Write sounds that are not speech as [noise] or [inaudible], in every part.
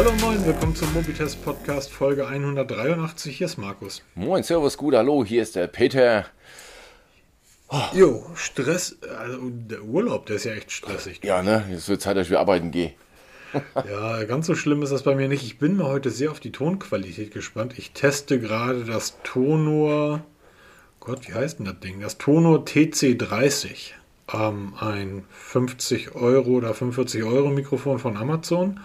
Hallo moin, willkommen zum Mobitest Podcast Folge 183. Hier ist Markus. Moin, Servus, gut, hallo, hier ist der Peter. Jo, Stress, also der Urlaub, der ist ja echt stressig. Ja, ne, es wird Zeit, dass ich wieder arbeiten gehe. [laughs] Ja, ganz so schlimm ist das bei mir nicht. Ich bin mal heute sehr auf die Tonqualität gespannt. Ich teste gerade das Tonor, Gott, wie heißt denn das Ding? Das Tonor TC30. Ähm, ein 50 Euro oder 45 Euro Mikrofon von Amazon.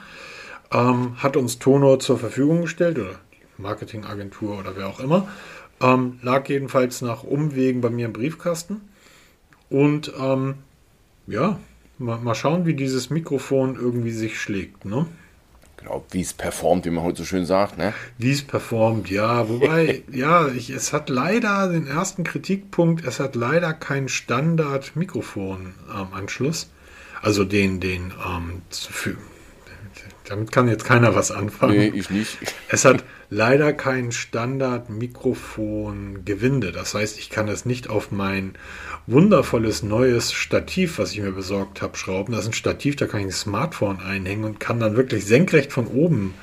Ähm, hat uns Tonor zur Verfügung gestellt oder die Marketingagentur oder wer auch immer. Ähm, lag jedenfalls nach Umwegen bei mir im Briefkasten. Und ähm, ja, mal, mal schauen, wie dieses Mikrofon irgendwie sich schlägt. Ne? Genau, wie es performt, wie man heute so schön sagt, ne? Wie es performt, ja. Wobei, [laughs] ja, ich, es hat leider den ersten Kritikpunkt, es hat leider keinen Standard-Mikrofon-Anschluss. also den, den, ähm, für, damit kann jetzt keiner was anfangen. Nee, ich nicht. Es hat leider kein Standard-Mikrofon-Gewinde. Das heißt, ich kann es nicht auf mein wundervolles neues Stativ, was ich mir besorgt habe, schrauben. Das ist ein Stativ, da kann ich ein Smartphone einhängen und kann dann wirklich senkrecht von oben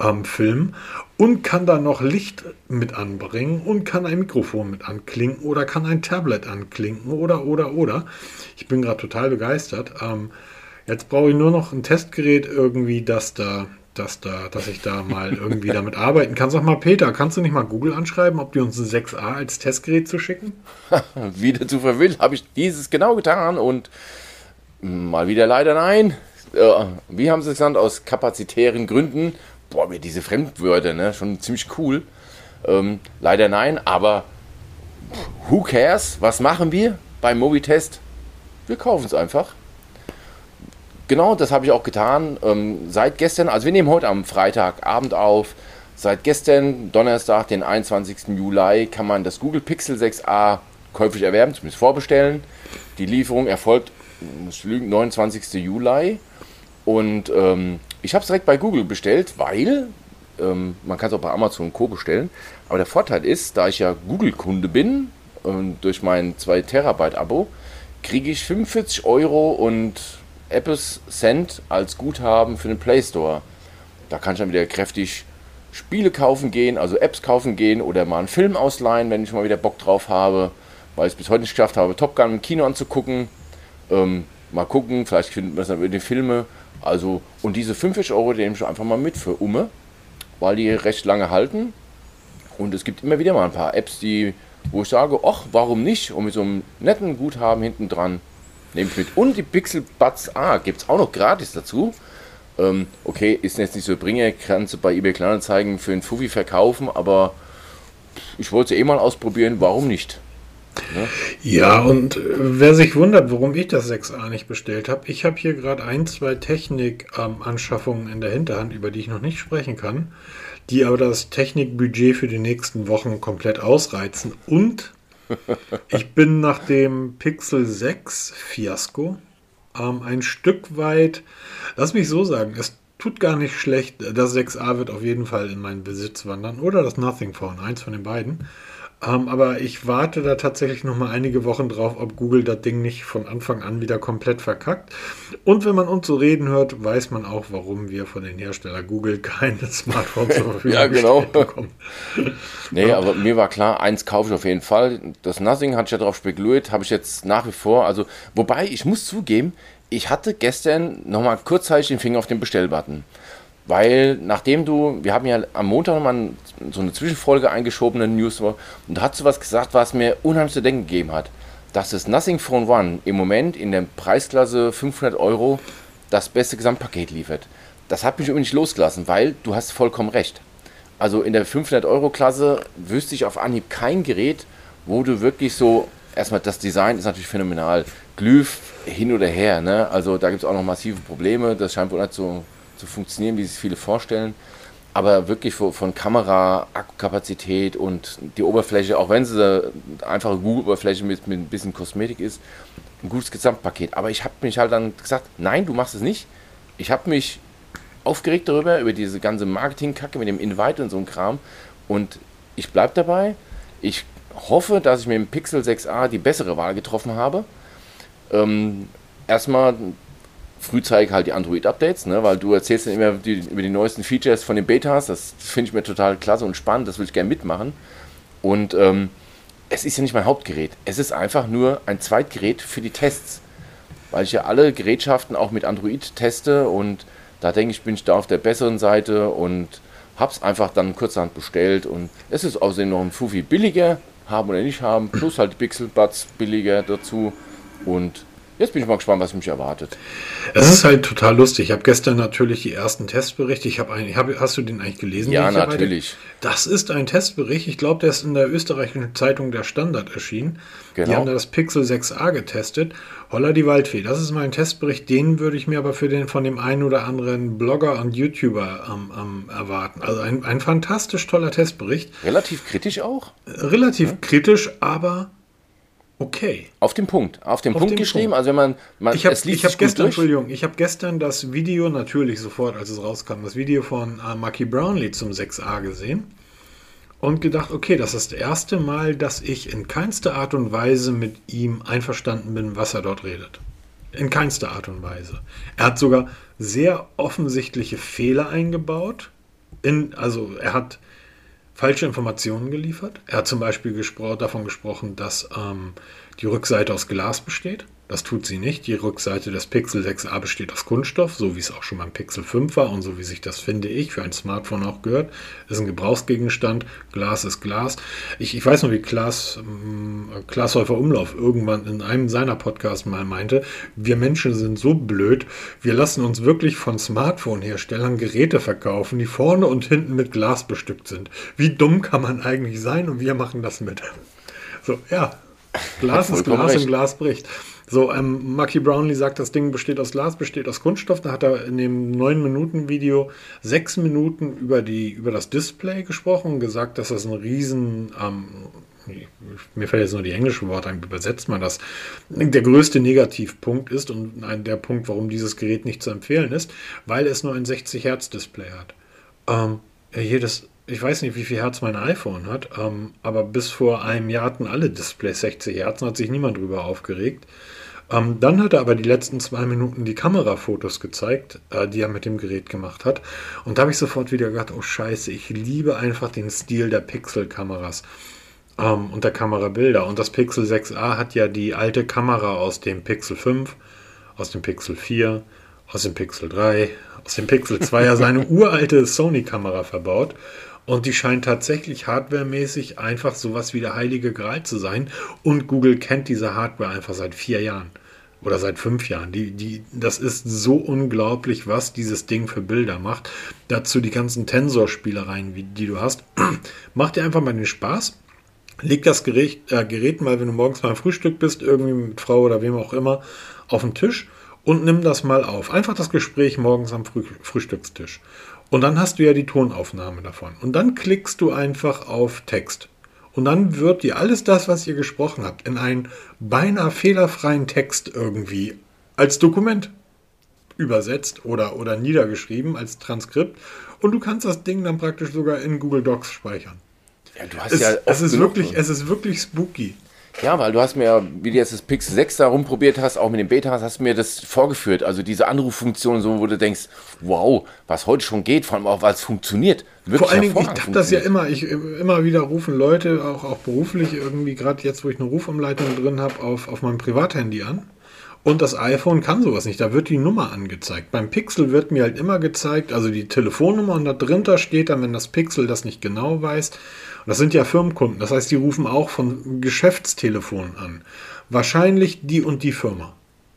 ähm, filmen und kann dann noch Licht mit anbringen und kann ein Mikrofon mit anklinken oder kann ein Tablet anklinken oder, oder, oder. Ich bin gerade total begeistert. Ähm, jetzt brauche ich nur noch ein Testgerät irgendwie, das da dass, da, dass ich da mal [laughs] irgendwie damit arbeiten kann. Sag mal, Peter, kannst du nicht mal Google anschreiben, ob die uns ein 6a als Testgerät zu schicken? [laughs] wieder zu verwillt, habe ich dieses genau getan und mal wieder leider nein. Äh, wie haben sie es genannt? Aus kapazitären Gründen. Boah, mir diese Fremdwörter, ne? Schon ziemlich cool. Ähm, leider nein, aber who cares? Was machen wir beim Mobitest? Wir kaufen es einfach. Genau, das habe ich auch getan. Ähm, seit gestern, also wir nehmen heute am Freitagabend auf. Seit gestern, Donnerstag, den 21. Juli, kann man das Google Pixel 6a käuflich erwerben, zumindest vorbestellen. Die Lieferung erfolgt, muss lügen, 29. Juli. Und ähm, ich habe es direkt bei Google bestellt, weil ähm, man kann es auch bei Amazon und Co. bestellen. Aber der Vorteil ist, da ich ja Google-Kunde bin, und durch mein 2 Terabyte Abo, kriege ich 45 Euro und Apples Cent als Guthaben für den Play Store. Da kann ich dann wieder kräftig Spiele kaufen gehen, also Apps kaufen gehen oder mal einen Film ausleihen, wenn ich mal wieder Bock drauf habe, weil ich es bis heute nicht geschafft habe, Top Gun im Kino anzugucken. Ähm, mal gucken, vielleicht finden wir es dann über die Filme. Also, und diese 50 Euro, die nehme ich einfach mal mit für Umme, weil die recht lange halten. Und es gibt immer wieder mal ein paar Apps, die, wo ich sage, ach, warum nicht? Und mit so einem netten Guthaben hinten dran Nehme ich mit. Und die Pixel Buds A gibt es auch noch gratis dazu. Ähm, okay, ist jetzt nicht so Bringer, kannst du bei eBay Kleinanzeigen für einen Fuffi verkaufen, aber ich wollte es eh mal ausprobieren, warum nicht? Ne? Ja, und äh, wer sich wundert, warum ich das 6a nicht bestellt habe, ich habe hier gerade ein, zwei Technik-Anschaffungen ähm, in der Hinterhand, über die ich noch nicht sprechen kann, die aber das Technikbudget für die nächsten Wochen komplett ausreizen und ich bin nach dem Pixel 6 Fiasko ähm, ein Stück weit, lass mich so sagen, es tut gar nicht schlecht. Das 6a wird auf jeden Fall in meinen Besitz wandern oder das Nothing Phone, eins von den beiden. Ähm, aber ich warte da tatsächlich noch mal einige Wochen drauf, ob Google das Ding nicht von Anfang an wieder komplett verkackt. Und wenn man uns so reden hört, weiß man auch, warum wir von den Hersteller Google [laughs] keine Smartphones zur Verfügung ja, genau. bekommen. [laughs] nee, ja. aber mir war klar, eins kaufe ich auf jeden Fall. Das Nothing hatte ich ja darauf spekuliert, habe ich jetzt nach wie vor. Also, wobei ich muss zugeben, ich hatte gestern noch mal kurzzeitig den Finger auf den Bestellbutton. Weil nachdem du, wir haben ja am Montag nochmal so eine Zwischenfolge eingeschoben in News und da hast du was gesagt, was mir unheimlich zu denken gegeben hat. Dass das Nothing Phone One im Moment in der Preisklasse 500 Euro das beste Gesamtpaket liefert. Das hat mich übrigens nicht losgelassen, weil du hast vollkommen recht. Also in der 500 Euro Klasse wüsste ich auf Anhieb kein Gerät, wo du wirklich so, erstmal das Design ist natürlich phänomenal. Glyph hin oder her, ne? Also da gibt es auch noch massive Probleme. Das scheint wohl nicht so zu funktionieren, wie sich viele vorstellen. Aber wirklich von Kamera, Akkukapazität und die Oberfläche, auch wenn es eine einfache Google-Oberfläche mit, mit ein bisschen Kosmetik ist, ein gutes Gesamtpaket. Aber ich habe mich halt dann gesagt, nein, du machst es nicht. Ich habe mich aufgeregt darüber, über diese ganze Marketing-Kacke mit dem Invite und so ein Kram. Und ich bleibe dabei. Ich hoffe, dass ich mit dem Pixel 6a die bessere Wahl getroffen habe. Ähm, erstmal frühzeitig halt die Android-Updates, ne? weil du erzählst dann immer die, über die neuesten Features von den Betas. Das finde ich mir total klasse und spannend. Das will ich gerne mitmachen. Und ähm, es ist ja nicht mein Hauptgerät. Es ist einfach nur ein Zweitgerät für die Tests. Weil ich ja alle Gerätschaften auch mit Android teste und da denke ich, bin ich da auf der besseren Seite und habe es einfach dann kurzerhand bestellt. Und es ist außerdem noch ein Fufi billiger, haben oder nicht haben, plus halt die Pixel Buds billiger dazu. Und Jetzt bin ich mal gespannt, was mich erwartet. Es ist halt total lustig. Ich habe gestern natürlich die ersten Testberichte. Ich habe einen, hab, hast du den eigentlich gelesen? Ja, natürlich. Das ist ein Testbericht. Ich glaube, der ist in der österreichischen Zeitung der Standard erschienen. Genau. Die haben da das Pixel 6a getestet. Holla die Waldfee. Das ist mein Testbericht. Den würde ich mir aber für den von dem einen oder anderen Blogger und YouTuber ähm, ähm, erwarten. Also ein, ein fantastisch toller Testbericht. Relativ kritisch auch? Relativ ja. kritisch, aber Okay. Auf den Punkt. Auf den auf Punkt geschrieben. Punkt. Also wenn man, man ich habe hab gestern, Entschuldigung, ich habe gestern das Video natürlich sofort, als es rauskam, das Video von äh, Marky Brownlee zum 6a gesehen und gedacht, okay, das ist das erste Mal, dass ich in keinster Art und Weise mit ihm einverstanden bin, was er dort redet. In keinster Art und Weise. Er hat sogar sehr offensichtliche Fehler eingebaut. In, also er hat falsche Informationen geliefert. Er hat zum Beispiel gespro davon gesprochen, dass ähm, die Rückseite aus Glas besteht. Das tut sie nicht. Die Rückseite des Pixel 6a besteht aus Kunststoff, so wie es auch schon beim Pixel 5 war und so wie sich das, finde ich, für ein Smartphone auch gehört. Ist ein Gebrauchsgegenstand. Glas ist Glas. Ich, ich weiß noch, wie Klaas, äh, Klaas Häufer Umlauf irgendwann in einem seiner Podcasts mal meinte, wir Menschen sind so blöd, wir lassen uns wirklich von Smartphone-Herstellern Geräte verkaufen, die vorne und hinten mit Glas bestückt sind. Wie dumm kann man eigentlich sein und wir machen das mit. So, ja. Glas ist Glas recht. und Glas bricht. So, ähm, Marky Brownlee sagt, das Ding besteht aus Glas, besteht aus Kunststoff. Da hat er in dem 9-Minuten-Video sechs Minuten über, die, über das Display gesprochen und gesagt, dass das ein riesen, ähm, mir fällt jetzt nur die englische Worte ein, wie übersetzt man das, der größte Negativpunkt ist und ein, der Punkt, warum dieses Gerät nicht zu empfehlen ist, weil es nur ein 60 Hertz Display hat. Ähm, jedes ich weiß nicht, wie viel Hertz mein iPhone hat, ähm, aber bis vor einem Jahr hatten alle Displays 60 Hertz und hat sich niemand drüber aufgeregt. Ähm, dann hat er aber die letzten zwei Minuten die Kamerafotos gezeigt, äh, die er mit dem Gerät gemacht hat. Und da habe ich sofort wieder gedacht, oh scheiße, ich liebe einfach den Stil der Pixel-Kameras ähm, und der Kamerabilder. Und das Pixel 6a hat ja die alte Kamera aus dem Pixel 5, aus dem Pixel 4, aus dem Pixel 3, aus dem Pixel 2 ja seine [laughs] uralte Sony-Kamera verbaut. Und die scheint tatsächlich hardwaremäßig einfach sowas wie der heilige Gral zu sein. Und Google kennt diese Hardware einfach seit vier Jahren oder seit fünf Jahren. Die, die, das ist so unglaublich, was dieses Ding für Bilder macht. Dazu die ganzen Tensor-Spielereien, die du hast. [clears throat] Mach dir einfach mal den Spaß. Leg das Gerät, äh, Gerät mal, wenn du morgens beim Frühstück bist, irgendwie mit Frau oder wem auch immer, auf den Tisch und nimm das mal auf. Einfach das Gespräch morgens am Früh Frühstückstisch. Und dann hast du ja die Tonaufnahme davon. Und dann klickst du einfach auf Text. Und dann wird dir alles das, was ihr gesprochen habt, in einen beinahe fehlerfreien Text irgendwie als Dokument übersetzt oder, oder niedergeschrieben als Transkript. Und du kannst das Ding dann praktisch sogar in Google Docs speichern. Ja, du hast es, ja es ist wirklich, es ist wirklich spooky. Ja, weil du hast mir, wie du jetzt das Pixel 6 da rumprobiert hast, auch mit dem Beta, hast du mir das vorgeführt. Also diese Anruffunktion, so, wo du denkst, wow, was heute schon geht, vor allem auch, weil es funktioniert. Wirklich vor allen Dingen, ich dachte das ja immer, ich immer wieder rufen Leute, auch, auch beruflich, irgendwie gerade jetzt, wo ich eine Rufumleitung drin habe, auf, auf meinem Privathandy an. Und das iPhone kann sowas nicht. Da wird die Nummer angezeigt. Beim Pixel wird mir halt immer gezeigt, also die Telefonnummer und da drunter steht dann, wenn das Pixel das nicht genau weiß, das sind ja Firmenkunden. Das heißt, die rufen auch von Geschäftstelefonen an. Wahrscheinlich die und die Firma.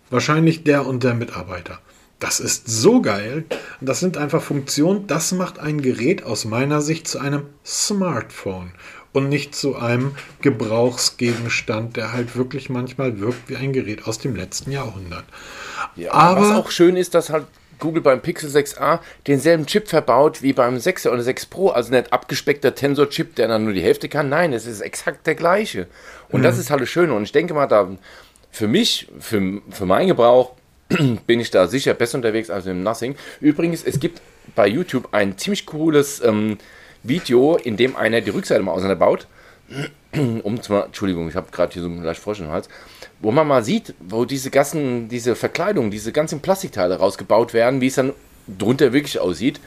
Wahrscheinlich der und der Mitarbeiter. Das ist so geil. Das sind einfach Funktionen. Das macht ein Gerät aus meiner Sicht zu einem Smartphone und nicht zu einem Gebrauchsgegenstand, der halt wirklich manchmal wirkt wie ein Gerät aus dem letzten Jahrhundert. Ja, Aber was auch schön ist, dass halt Google beim Pixel 6a denselben Chip verbaut wie beim 6er oder 6 Pro, also nicht abgespeckter Tensor-Chip, der dann nur die Hälfte kann. Nein, es ist exakt der gleiche. Und mhm. das ist halt das Schöne. Und ich denke mal, da für mich, für, für meinen Gebrauch, [clears throat] bin ich da sicher besser unterwegs als im Nothing. Übrigens, es gibt bei YouTube ein ziemlich cooles ähm, Video, in dem einer die Rückseite mal auseinanderbaut. [clears throat] um zwar, Entschuldigung, ich habe gerade hier so einen leicht Frosch im Hals, wo man mal sieht, wo diese ganzen, diese Verkleidung, diese ganzen Plastikteile rausgebaut werden, wie es dann drunter wirklich aussieht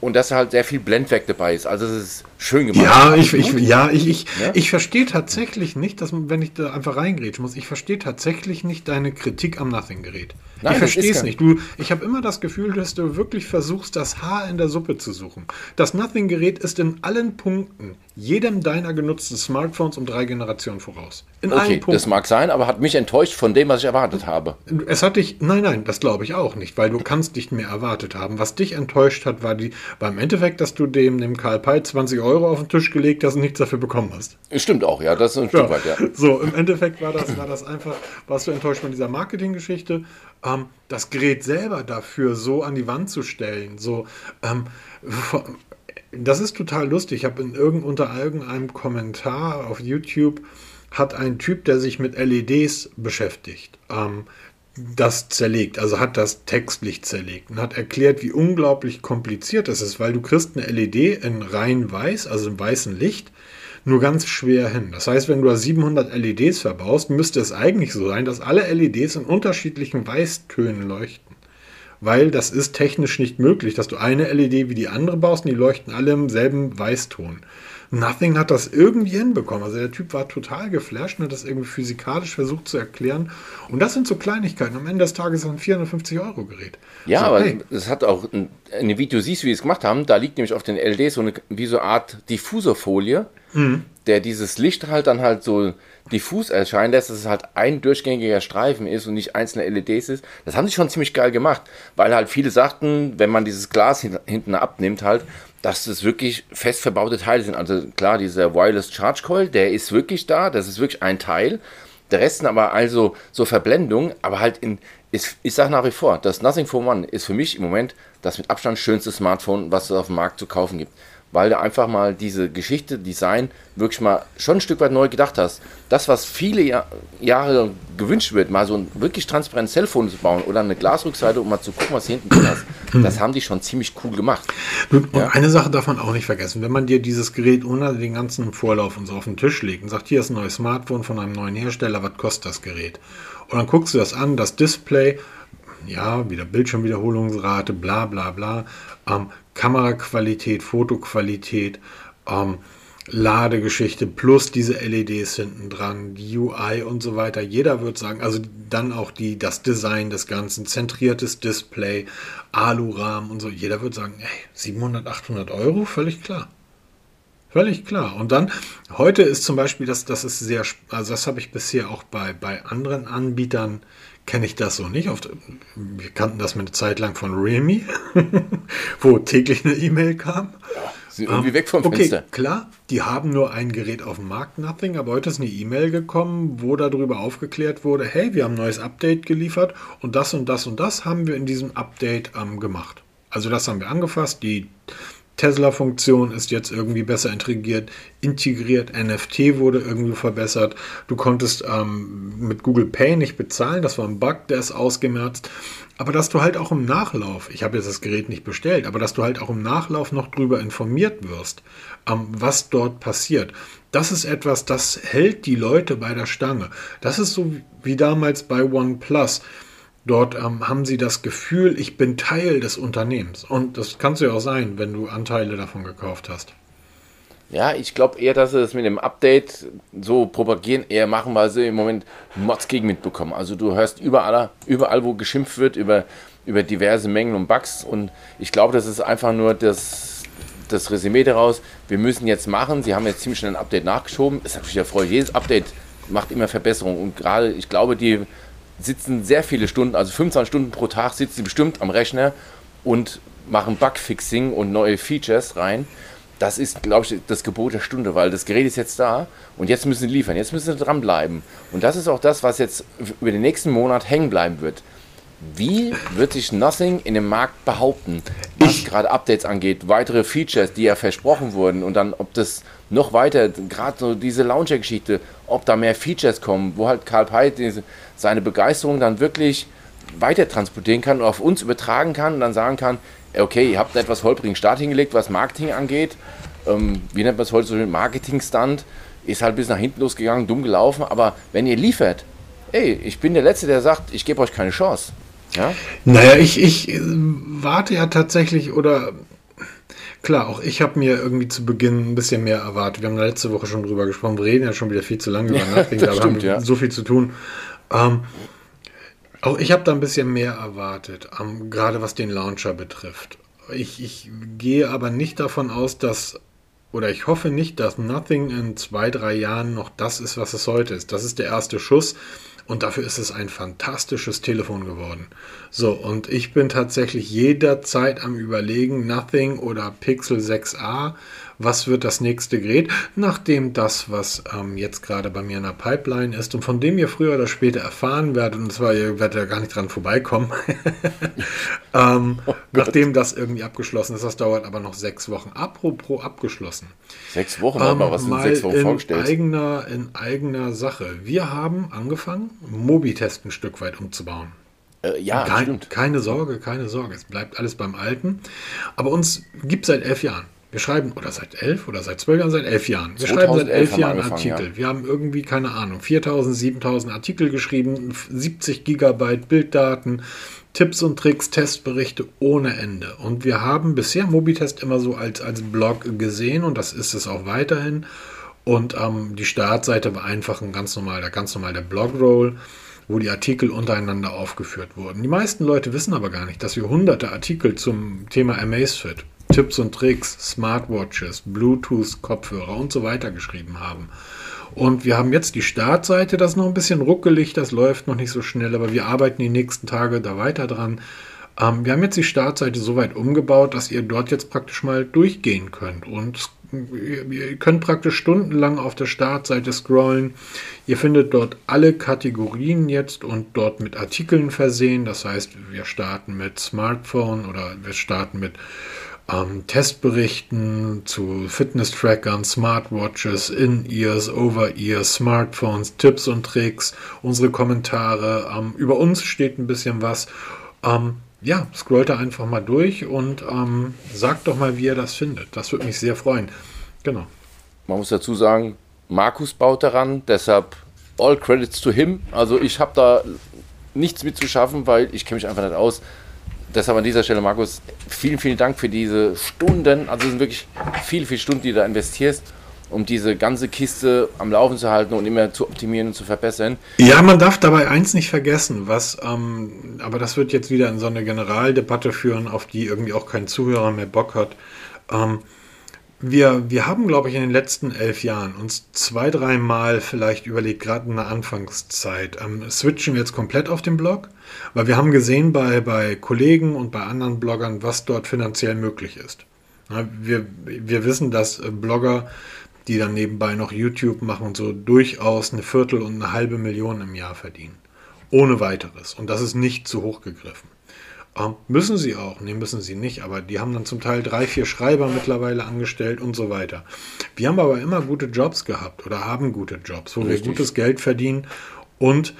und dass halt sehr viel Blendwerk dabei ist. Also es ist schön gemacht. Ja, ich, ich, ja, ich, ich, ja? ich verstehe tatsächlich nicht, dass wenn ich da einfach reingrätschen muss, ich verstehe tatsächlich nicht deine Kritik am Nothing-Gerät. Nein, ich verstehe es nicht. Du, ich habe immer das Gefühl, dass du wirklich versuchst, das Haar in der Suppe zu suchen. Das Nothing-Gerät ist in allen Punkten jedem deiner genutzten Smartphones um drei Generationen voraus. In okay, allen Punkten. Das mag sein, aber hat mich enttäuscht von dem, was ich erwartet habe. Es hat dich, nein, nein, das glaube ich auch nicht, weil du kannst nicht mehr erwartet haben. Was dich enttäuscht hat, war die, beim Endeffekt, dass du dem, dem Karl Pei 20 Euro auf den Tisch gelegt hast und nichts dafür bekommen hast. Stimmt auch, ja, das ist ein Stück ja. weit, ja. [laughs] So, im Endeffekt war das, war das einfach, warst du enttäuscht von dieser Marketinggeschichte ähm, das Gerät selber dafür so an die Wand zu stellen. So, ähm, das ist total lustig. Ich habe in irgend, unter irgendeinem Kommentar auf YouTube hat ein Typ, der sich mit LEDs beschäftigt, ähm, das zerlegt, also hat das textlich zerlegt und hat erklärt, wie unglaublich kompliziert das ist, weil du kriegst eine LED in rein weiß, also im weißen Licht, nur ganz schwer hin. Das heißt, wenn du da 700 LEDs verbaust, müsste es eigentlich so sein, dass alle LEDs in unterschiedlichen Weißtönen leuchten. Weil das ist technisch nicht möglich, dass du eine LED wie die andere baust und die leuchten alle im selben Weißton. Nothing hat das irgendwie hinbekommen. Also der Typ war total geflasht und hat das irgendwie physikalisch versucht zu erklären. Und das sind so Kleinigkeiten. Am Ende des Tages ein 450 Euro Gerät. Ja, so, aber hey. es hat auch ein, ein Video, siehst du, wie sie es gemacht haben. Da liegt nämlich auf den LEDs so eine wie so eine Art Diffuserfolie mhm. der dieses Licht halt dann halt so diffus erscheinen lässt, dass es halt ein durchgängiger Streifen ist und nicht einzelne LEDs ist. Das haben sie schon ziemlich geil gemacht, weil halt viele sagten, wenn man dieses Glas hinten abnimmt halt, dass das wirklich fest verbaute Teile sind. Also klar, dieser Wireless Charge Coil, der ist wirklich da, das ist wirklich ein Teil. Der Rest sind aber also so Verblendungen, aber halt in, ist, ich sage nach wie vor, das Nothing for One ist für mich im Moment das mit Abstand schönste Smartphone, was es auf dem Markt zu kaufen gibt weil du einfach mal diese Geschichte, Design wirklich mal schon ein Stück weit neu gedacht hast. Das, was viele Jahr, Jahre gewünscht wird, mal so ein wirklich transparentes Cellphone zu bauen oder eine Glasrückseite, um mal zu gucken, was hier hinten drin ist, hm. das haben die schon ziemlich cool gemacht. Und ja? eine Sache darf man auch nicht vergessen, wenn man dir dieses Gerät ohne den ganzen Vorlauf und so auf den Tisch legt und sagt, hier ist ein neues Smartphone von einem neuen Hersteller, was kostet das Gerät? Und dann guckst du das an, das Display, ja, wieder Bildschirmwiederholungsrate, bla bla bla, ähm, Kameraqualität, Fotoqualität, ähm, Ladegeschichte plus diese LEDs hinten dran, die UI und so weiter. Jeder wird sagen, also dann auch die, das Design des Ganzen, zentriertes Display, Alurahmen und so. Jeder wird sagen, ey, 700, 800 Euro, völlig klar. Völlig klar. Und dann, heute ist zum Beispiel, das, das ist sehr, also das habe ich bisher auch bei, bei anderen Anbietern kenne ich das so nicht. Oft, wir kannten das mit einer Zeit lang von Realme, [laughs] wo täglich eine E-Mail kam. Ja, sie irgendwie um, weg vom Fenster. Okay, klar, die haben nur ein Gerät auf dem Markt, Nothing, aber heute ist eine E-Mail gekommen, wo darüber aufgeklärt wurde, hey, wir haben ein neues Update geliefert und das und das und das haben wir in diesem Update ähm, gemacht. Also das haben wir angefasst, die Tesla-Funktion ist jetzt irgendwie besser integriert, integriert. NFT wurde irgendwie verbessert. Du konntest ähm, mit Google Pay nicht bezahlen. Das war ein Bug, der ist ausgemerzt. Aber dass du halt auch im Nachlauf, ich habe jetzt das Gerät nicht bestellt, aber dass du halt auch im Nachlauf noch darüber informiert wirst, ähm, was dort passiert. Das ist etwas, das hält die Leute bei der Stange. Das ist so wie damals bei OnePlus. Dort ähm, haben sie das Gefühl, ich bin Teil des Unternehmens. Und das kannst du ja auch sein, wenn du Anteile davon gekauft hast. Ja, ich glaube eher, dass sie das mit dem Update so propagieren, eher machen, weil sie im Moment Mods gegen mitbekommen. Also du hörst überall, überall wo geschimpft wird, über, über diverse Mengen und Bugs. Und ich glaube, das ist einfach nur das, das Resümee daraus. Wir müssen jetzt machen. Sie haben jetzt ziemlich schnell ein Update nachgeschoben. Es ist natürlich erfreulich. Jedes Update macht immer Verbesserungen. Und gerade, ich glaube, die sitzen sehr viele Stunden, also 25 Stunden pro Tag sitzen sie bestimmt am Rechner und machen Bugfixing und neue Features rein. Das ist, glaube ich, das Gebot der Stunde, weil das Gerät ist jetzt da und jetzt müssen sie liefern, jetzt müssen sie dranbleiben. Und das ist auch das, was jetzt über den nächsten Monat hängen bleiben wird. Wie wird sich Nothing in dem Markt behaupten, was gerade Updates angeht, weitere Features, die ja versprochen wurden und dann, ob das noch weiter, gerade so diese Launcher-Geschichte, ob da mehr Features kommen, wo halt Karl Peit seine Begeisterung dann wirklich weiter transportieren kann und auf uns übertragen kann und dann sagen kann, okay, ihr habt einen etwas holprigen Start hingelegt, was Marketing angeht. Ähm, wie nennt man es heute so, Marketing-Stunt. ist halt bis nach hinten losgegangen, dumm gelaufen. Aber wenn ihr liefert, ey, ich bin der Letzte, der sagt, ich gebe euch keine Chance. Ja? Naja, ich, ich warte ja tatsächlich oder Klar, auch ich habe mir irgendwie zu Beginn ein bisschen mehr erwartet. Wir haben letzte Woche schon drüber gesprochen. Wir reden ja schon wieder viel zu lange über Nachdenken, da haben wir ja. so viel zu tun. Ähm, auch ich habe da ein bisschen mehr erwartet, ähm, gerade was den Launcher betrifft. Ich, ich gehe aber nicht davon aus, dass, oder ich hoffe nicht, dass Nothing in zwei, drei Jahren noch das ist, was es heute ist. Das ist der erste Schuss. Und dafür ist es ein fantastisches Telefon geworden. So, und ich bin tatsächlich jederzeit am Überlegen, Nothing oder Pixel 6a, was wird das nächste Gerät, nachdem das, was ähm, jetzt gerade bei mir in der Pipeline ist und von dem ihr früher oder später erfahren werdet, und zwar, ihr werdet ja gar nicht dran vorbeikommen, [laughs] ähm, oh nachdem das irgendwie abgeschlossen ist, das dauert aber noch sechs Wochen. Apropos abgeschlossen. Sechs Wochen, ähm, mal, was sind sechs Wochen in vorgestellt? Eigener, in eigener Sache. Wir haben angefangen, Mobitest ein Stück weit umzubauen. Äh, ja, Kein, stimmt. Keine Sorge, keine Sorge. Es bleibt alles beim Alten. Aber uns gibt es seit elf Jahren. Wir schreiben, oder seit elf oder seit zwölf Jahren, seit elf Jahren. Wir schreiben seit elf Jahren Artikel. Ja. Wir haben irgendwie, keine Ahnung, 4000, 7000 Artikel geschrieben, 70 Gigabyte Bilddaten, Tipps und Tricks, Testberichte ohne Ende. Und wir haben bisher Mobitest immer so als, als Blog gesehen und das ist es auch weiterhin. Und ähm, die Startseite war einfach ein ganz normal, ganz normal der Blogroll wo die Artikel untereinander aufgeführt wurden. Die meisten Leute wissen aber gar nicht, dass wir hunderte Artikel zum Thema Amazfit, Tipps und Tricks, Smartwatches, Bluetooth-Kopfhörer und so weiter geschrieben haben. Und wir haben jetzt die Startseite, das ist noch ein bisschen ruckelig, das läuft noch nicht so schnell, aber wir arbeiten die nächsten Tage da weiter dran. Ähm, wir haben jetzt die Startseite so weit umgebaut, dass ihr dort jetzt praktisch mal durchgehen könnt. Und ihr könnt praktisch stundenlang auf der Startseite scrollen. Ihr findet dort alle Kategorien jetzt und dort mit Artikeln versehen. Das heißt, wir starten mit Smartphone oder wir starten mit ähm, Testberichten zu Fitness-Trackern, Smartwatches, In-Ears, Over-Ears, Smartphones, Tipps und Tricks, unsere Kommentare. Ähm, über uns steht ein bisschen was. Ähm, ja, scrollt da einfach mal durch und ähm, sagt doch mal, wie ihr das findet. Das würde mich sehr freuen. Genau. Man muss dazu sagen, Markus baut daran, deshalb all credits to him. Also ich habe da nichts mit zu schaffen, weil ich kenne mich einfach nicht aus. Deshalb an dieser Stelle, Markus, vielen, vielen Dank für diese Stunden. Also es sind wirklich viele, viele Stunden, die du da investierst um diese ganze Kiste am Laufen zu halten und immer zu optimieren und zu verbessern. Ja, man darf dabei eins nicht vergessen, was, ähm, aber das wird jetzt wieder in so eine Generaldebatte führen, auf die irgendwie auch kein Zuhörer mehr Bock hat. Ähm, wir, wir haben, glaube ich, in den letzten elf Jahren uns zwei, dreimal vielleicht überlegt, gerade in der Anfangszeit, ähm, switchen wir jetzt komplett auf den Blog, weil wir haben gesehen bei, bei Kollegen und bei anderen Bloggern, was dort finanziell möglich ist. wir, wir wissen, dass äh, Blogger die dann nebenbei noch YouTube machen und so durchaus eine Viertel und eine halbe Million im Jahr verdienen. Ohne weiteres. Und das ist nicht zu hoch gegriffen. Ähm, müssen sie auch, nee, müssen sie nicht, aber die haben dann zum Teil drei, vier Schreiber mittlerweile angestellt und so weiter. Wir haben aber immer gute Jobs gehabt oder haben gute Jobs, wo Richtig. wir gutes Geld verdienen und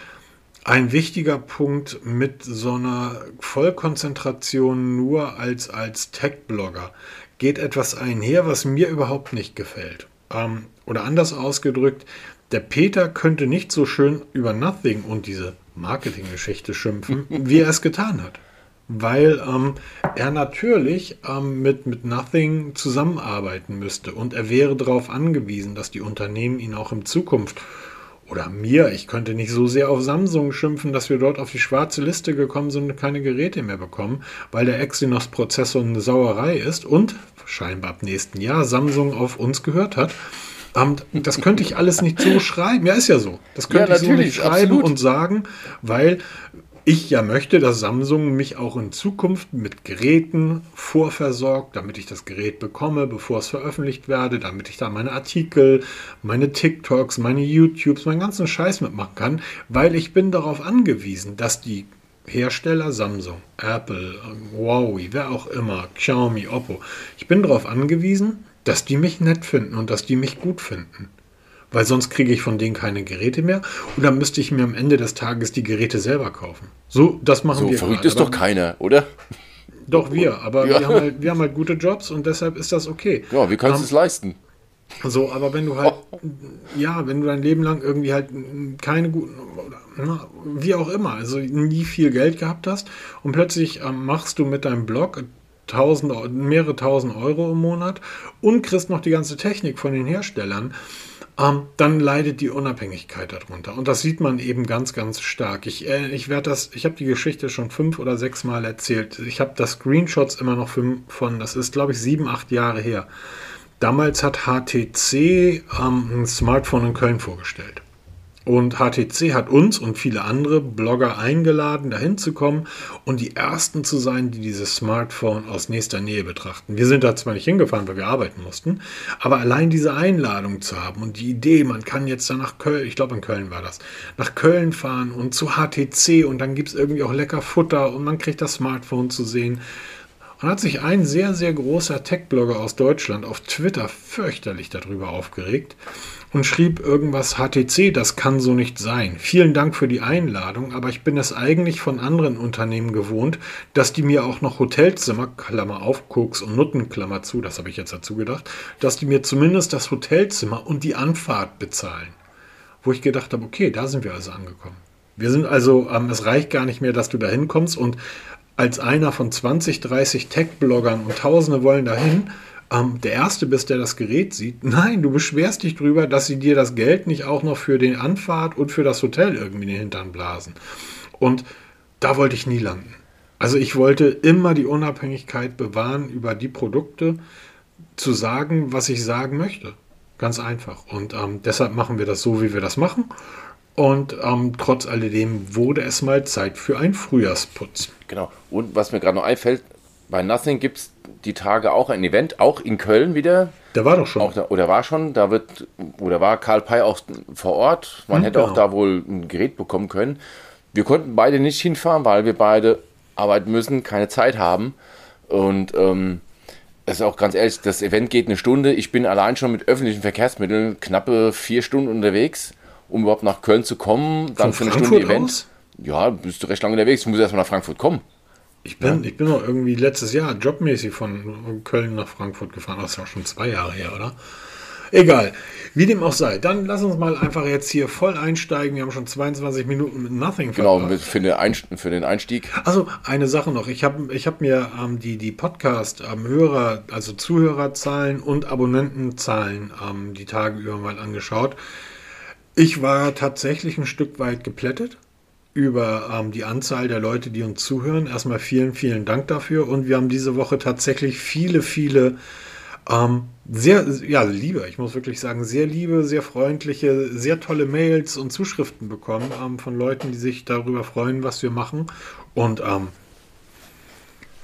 ein wichtiger Punkt mit so einer Vollkonzentration nur als, als Tech-Blogger geht etwas einher, was mir überhaupt nicht gefällt. Ähm, oder anders ausgedrückt, der Peter könnte nicht so schön über Nothing und diese Marketinggeschichte schimpfen, [laughs] wie er es getan hat. Weil ähm, er natürlich ähm, mit, mit Nothing zusammenarbeiten müsste und er wäre darauf angewiesen, dass die Unternehmen ihn auch in Zukunft oder mir, ich könnte nicht so sehr auf Samsung schimpfen, dass wir dort auf die schwarze Liste gekommen sind und keine Geräte mehr bekommen, weil der Exynos-Prozessor eine Sauerei ist und scheinbar ab nächsten Jahr Samsung auf uns gehört hat. Und das könnte ich alles nicht so schreiben. Ja, ist ja so. Das könnte ja, ich so nicht schreiben absolut. und sagen, weil ich ja möchte, dass Samsung mich auch in Zukunft mit Geräten vorversorgt, damit ich das Gerät bekomme, bevor es veröffentlicht werde, damit ich da meine Artikel, meine TikToks, meine YouTubes, meinen ganzen Scheiß mitmachen kann, weil ich bin darauf angewiesen, dass die Hersteller Samsung, Apple, Huawei, wer auch immer, Xiaomi, Oppo, ich bin darauf angewiesen, dass die mich nett finden und dass die mich gut finden weil sonst kriege ich von denen keine Geräte mehr und dann müsste ich mir am Ende des Tages die Geräte selber kaufen. So, das machen so wir. So verrückt ist doch keiner, oder? Doch wir, aber ja. wir, haben halt, wir, haben halt, gute Jobs und deshalb ist das okay. Ja, wir können um, es leisten. So, aber wenn du halt, oh. ja, wenn du dein Leben lang irgendwie halt keine guten, wie auch immer, also nie viel Geld gehabt hast und plötzlich ähm, machst du mit deinem Blog tausend, mehrere tausend Euro im Monat und kriegst noch die ganze Technik von den Herstellern, ähm, dann leidet die Unabhängigkeit darunter. Und das sieht man eben ganz, ganz stark. Ich, äh, ich werde das, ich habe die Geschichte schon fünf oder sechs Mal erzählt. Ich habe das Screenshots immer noch von, das ist glaube ich sieben, acht Jahre her. Damals hat HTC ähm, ein Smartphone in Köln vorgestellt. Und HTC hat uns und viele andere Blogger eingeladen, dahin zu kommen und die ersten zu sein, die dieses Smartphone aus nächster Nähe betrachten. Wir sind da zwar nicht hingefahren, weil wir arbeiten mussten, aber allein diese Einladung zu haben und die Idee, man kann jetzt da nach Köln, ich glaube in Köln war das, nach Köln fahren und zu HTC und dann gibt es irgendwie auch lecker Futter und man kriegt das Smartphone zu sehen. Und hat sich ein sehr, sehr großer Tech-Blogger aus Deutschland auf Twitter fürchterlich darüber aufgeregt und schrieb irgendwas HTC, das kann so nicht sein. Vielen Dank für die Einladung, aber ich bin es eigentlich von anderen Unternehmen gewohnt, dass die mir auch noch Hotelzimmer, Klammer auf, Koks und Nutten, Klammer zu, das habe ich jetzt dazu gedacht, dass die mir zumindest das Hotelzimmer und die Anfahrt bezahlen. Wo ich gedacht habe, okay, da sind wir also angekommen. Wir sind also, ähm, es reicht gar nicht mehr, dass du da hinkommst und als einer von 20, 30 Tech-Bloggern und Tausende wollen dahin, ähm, der Erste bist, der das Gerät sieht. [laughs] Nein, du beschwerst dich drüber, dass sie dir das Geld nicht auch noch für den Anfahrt und für das Hotel irgendwie in den Hintern blasen. Und da wollte ich nie landen. Also ich wollte immer die Unabhängigkeit bewahren über die Produkte, zu sagen, was ich sagen möchte. Ganz einfach. Und ähm, deshalb machen wir das so, wie wir das machen. Und ähm, trotz alledem wurde es mal Zeit für einen Frühjahrsputz. Genau. Und was mir gerade noch einfällt, bei Nothing gibt es die Tage auch ein Event, auch in Köln wieder. Der war doch schon. Da, oder war schon, da wird, oder war Karl Pei auch vor Ort. Man hm, hätte genau. auch da wohl ein Gerät bekommen können. Wir konnten beide nicht hinfahren, weil wir beide arbeiten müssen, keine Zeit haben. Und ähm, es ist auch ganz ehrlich, das Event geht eine Stunde. Ich bin allein schon mit öffentlichen Verkehrsmitteln knappe vier Stunden unterwegs, um überhaupt nach Köln zu kommen. Dann Von für eine Stunde Event. Aus? Ja, bist du recht lange unterwegs. Du musst erstmal nach Frankfurt kommen. Ich bin, ja. ich bin auch irgendwie letztes Jahr jobmäßig von Köln nach Frankfurt gefahren. Das ist ja schon zwei Jahre her, oder? Egal. Wie dem auch sei. Dann lass uns mal einfach jetzt hier voll einsteigen. Wir haben schon 22 Minuten mit Nothing Genau, für den, Einstieg, für den Einstieg. Also eine Sache noch. Ich habe ich hab mir ähm, die, die Podcast-Hörer, ähm, also Zuhörerzahlen und Abonnentenzahlen ähm, die Tage über mal angeschaut. Ich war tatsächlich ein Stück weit geplättet über ähm, die Anzahl der Leute, die uns zuhören. Erstmal vielen, vielen Dank dafür. Und wir haben diese Woche tatsächlich viele, viele ähm, sehr, ja, liebe, ich muss wirklich sagen, sehr liebe, sehr freundliche, sehr tolle Mails und Zuschriften bekommen ähm, von Leuten, die sich darüber freuen, was wir machen. Und ähm,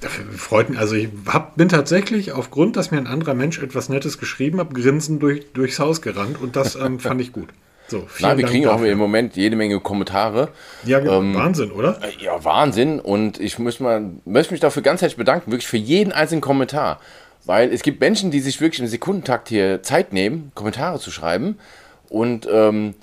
dafür freut mich, also ich hab, bin tatsächlich aufgrund, dass mir ein anderer Mensch etwas Nettes geschrieben hat, grinsend durch, durchs Haus gerannt und das ähm, fand ich gut. So, Nein, wir Dank kriegen dafür. auch im Moment jede Menge Kommentare. Ja, ähm, Wahnsinn, oder? Äh, ja, Wahnsinn. Und ich muss mal, möchte mich dafür ganz herzlich bedanken, wirklich für jeden einzelnen Kommentar. Weil es gibt Menschen, die sich wirklich im Sekundentakt hier Zeit nehmen, Kommentare zu schreiben. Und ähm,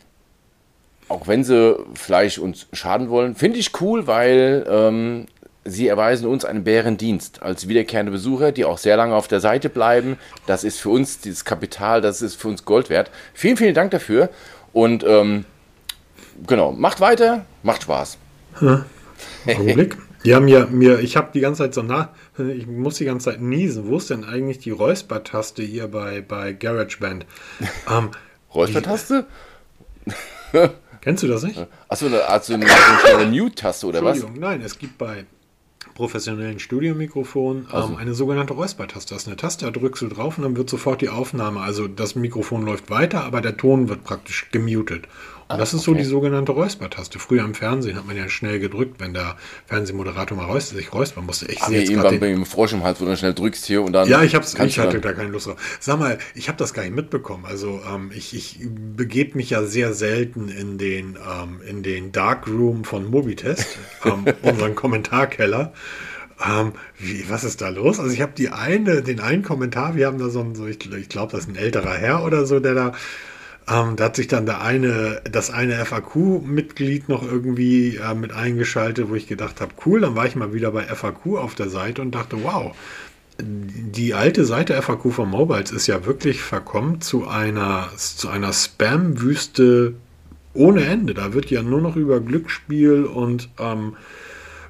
auch wenn sie vielleicht uns schaden wollen, finde ich cool, weil ähm, sie erweisen uns einen Bärendienst als wiederkehrende Besucher, die auch sehr lange auf der Seite bleiben. Das ist für uns dieses Kapital, das ist für uns Gold wert. Vielen, vielen Dank dafür. Und ähm, genau, macht weiter, macht Spaß. Augenblick. [laughs] Ja mir, ich habe die ganze Zeit so nach, ich muss die ganze Zeit niesen. Wo ist denn eigentlich die Räuspertaste hier bei, bei GarageBand? [laughs] Ähm, Räuspertaste? [laughs] Kennst du das nicht? Achso, also eine, eine Mute-Taste oder was? Nein, es gibt bei professionellen Studiomikrofon ähm, eine sogenannte Räuspertaste. Das ist eine Taste, da drückst du drauf und dann wird sofort die Aufnahme, also das Mikrofon läuft weiter, aber der Ton wird praktisch gemutet. Und das ist okay. so die sogenannte Räuspertaste. Früher im Fernsehen hat man ja schnell gedrückt, wenn der Fernsehmoderator mal räuspert, sich räuspern musste. Ich sehe jetzt gerade dem Frosch im Hals, wo du schnell drückst hier und dann. Ja, ich, hab's, ich hatte da keine Lust drauf. Sag mal, ich habe das gar nicht mitbekommen. Also ähm, ich, ich begebe mich ja sehr selten in den, ähm, in den Darkroom von Mobitest, [laughs] ähm, unseren Kommentarkeller. Ähm, wie, was ist da los? Also ich habe die eine, den einen Kommentar, wir haben da so ein, so, ich, ich glaube, das ist ein älterer Herr oder so, der da ähm, da hat sich dann der eine, das eine FAQ-Mitglied noch irgendwie äh, mit eingeschaltet, wo ich gedacht habe, cool, dann war ich mal wieder bei FAQ auf der Seite und dachte, wow, die alte Seite FAQ von Mobiles ist ja wirklich verkommen zu einer, zu einer Spam-Wüste ohne Ende. Da wird ja nur noch über Glücksspiel und ähm,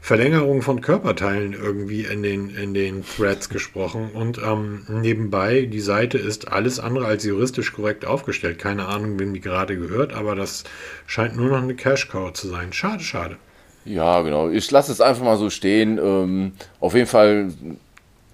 Verlängerung von Körperteilen irgendwie in den, in den Threads gesprochen. Und ähm, nebenbei, die Seite ist alles andere als juristisch korrekt aufgestellt. Keine Ahnung, wem die gerade gehört, aber das scheint nur noch eine Cash-Cow zu sein. Schade, schade. Ja, genau. Ich lasse es einfach mal so stehen. Ähm, auf jeden Fall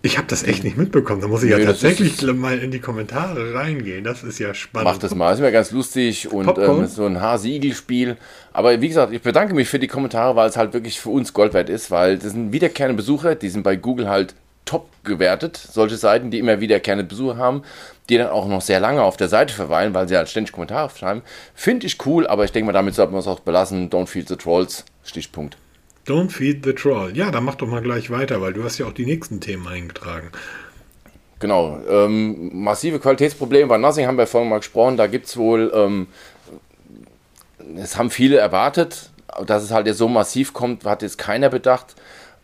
ich habe das echt nicht mitbekommen. Da muss ich nee, ja tatsächlich mal in die Kommentare reingehen. Das ist ja spannend. Mach das mal. Das ist mir ganz lustig und ähm, so ein Hase-Igel-Spiel. Aber wie gesagt, ich bedanke mich für die Kommentare, weil es halt wirklich für uns Gold wert ist, weil das sind wiederkehrende Besucher, die sind bei Google halt top gewertet. Solche Seiten, die immer wiederkehrende Besucher haben, die dann auch noch sehr lange auf der Seite verweilen, weil sie halt ständig Kommentare schreiben. Finde ich cool, aber ich denke mal, damit sollten wir es auch belassen. Don't feed the trolls. Stichpunkt. Don't feed the troll. Ja, dann mach doch mal gleich weiter, weil du hast ja auch die nächsten Themen eingetragen. Genau. Ähm, massive Qualitätsprobleme bei Nothing haben wir vorhin mal gesprochen. Da gibt es wohl, ähm, es haben viele erwartet, dass es halt jetzt so massiv kommt, hat jetzt keiner bedacht.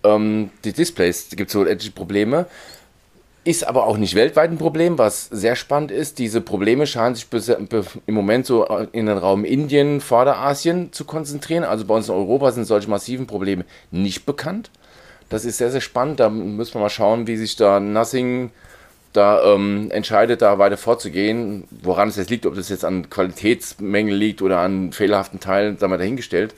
Ähm, die Displays gibt es wohl etliche Probleme. Ist aber auch nicht weltweit ein Problem, was sehr spannend ist. Diese Probleme scheinen sich im Moment so in den Raum Indien, Vorderasien zu konzentrieren. Also bei uns in Europa sind solche massiven Probleme nicht bekannt. Das ist sehr, sehr spannend. Da müssen wir mal schauen, wie sich da Nothing da ähm, entscheidet, da weiter vorzugehen. Woran es jetzt liegt, ob das jetzt an Qualitätsmängeln liegt oder an fehlerhaften Teilen, sagen wir dahingestellt.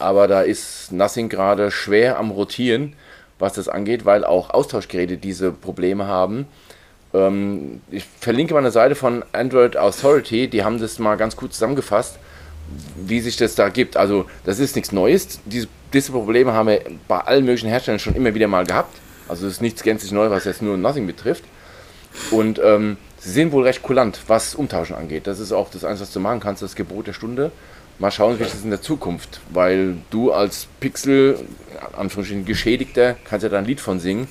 Aber da ist Nothing gerade schwer am Rotieren was das angeht, weil auch Austauschgeräte diese Probleme haben. Ähm, ich verlinke mal eine Seite von Android Authority, die haben das mal ganz gut zusammengefasst, wie sich das da gibt. Also das ist nichts Neues. Diese, diese Probleme haben wir bei allen möglichen Herstellern schon immer wieder mal gehabt. Also es ist nichts gänzlich neu, was jetzt nur Nothing betrifft. Und ähm, sie sind wohl recht kulant, was Umtauschen angeht. Das ist auch das Einzige, was du machen kannst, das Gebot der Stunde mal schauen, wie es in der Zukunft, weil du als Pixel, Anführungsstrichen Geschädigter, kannst ja da ein Lied von singen,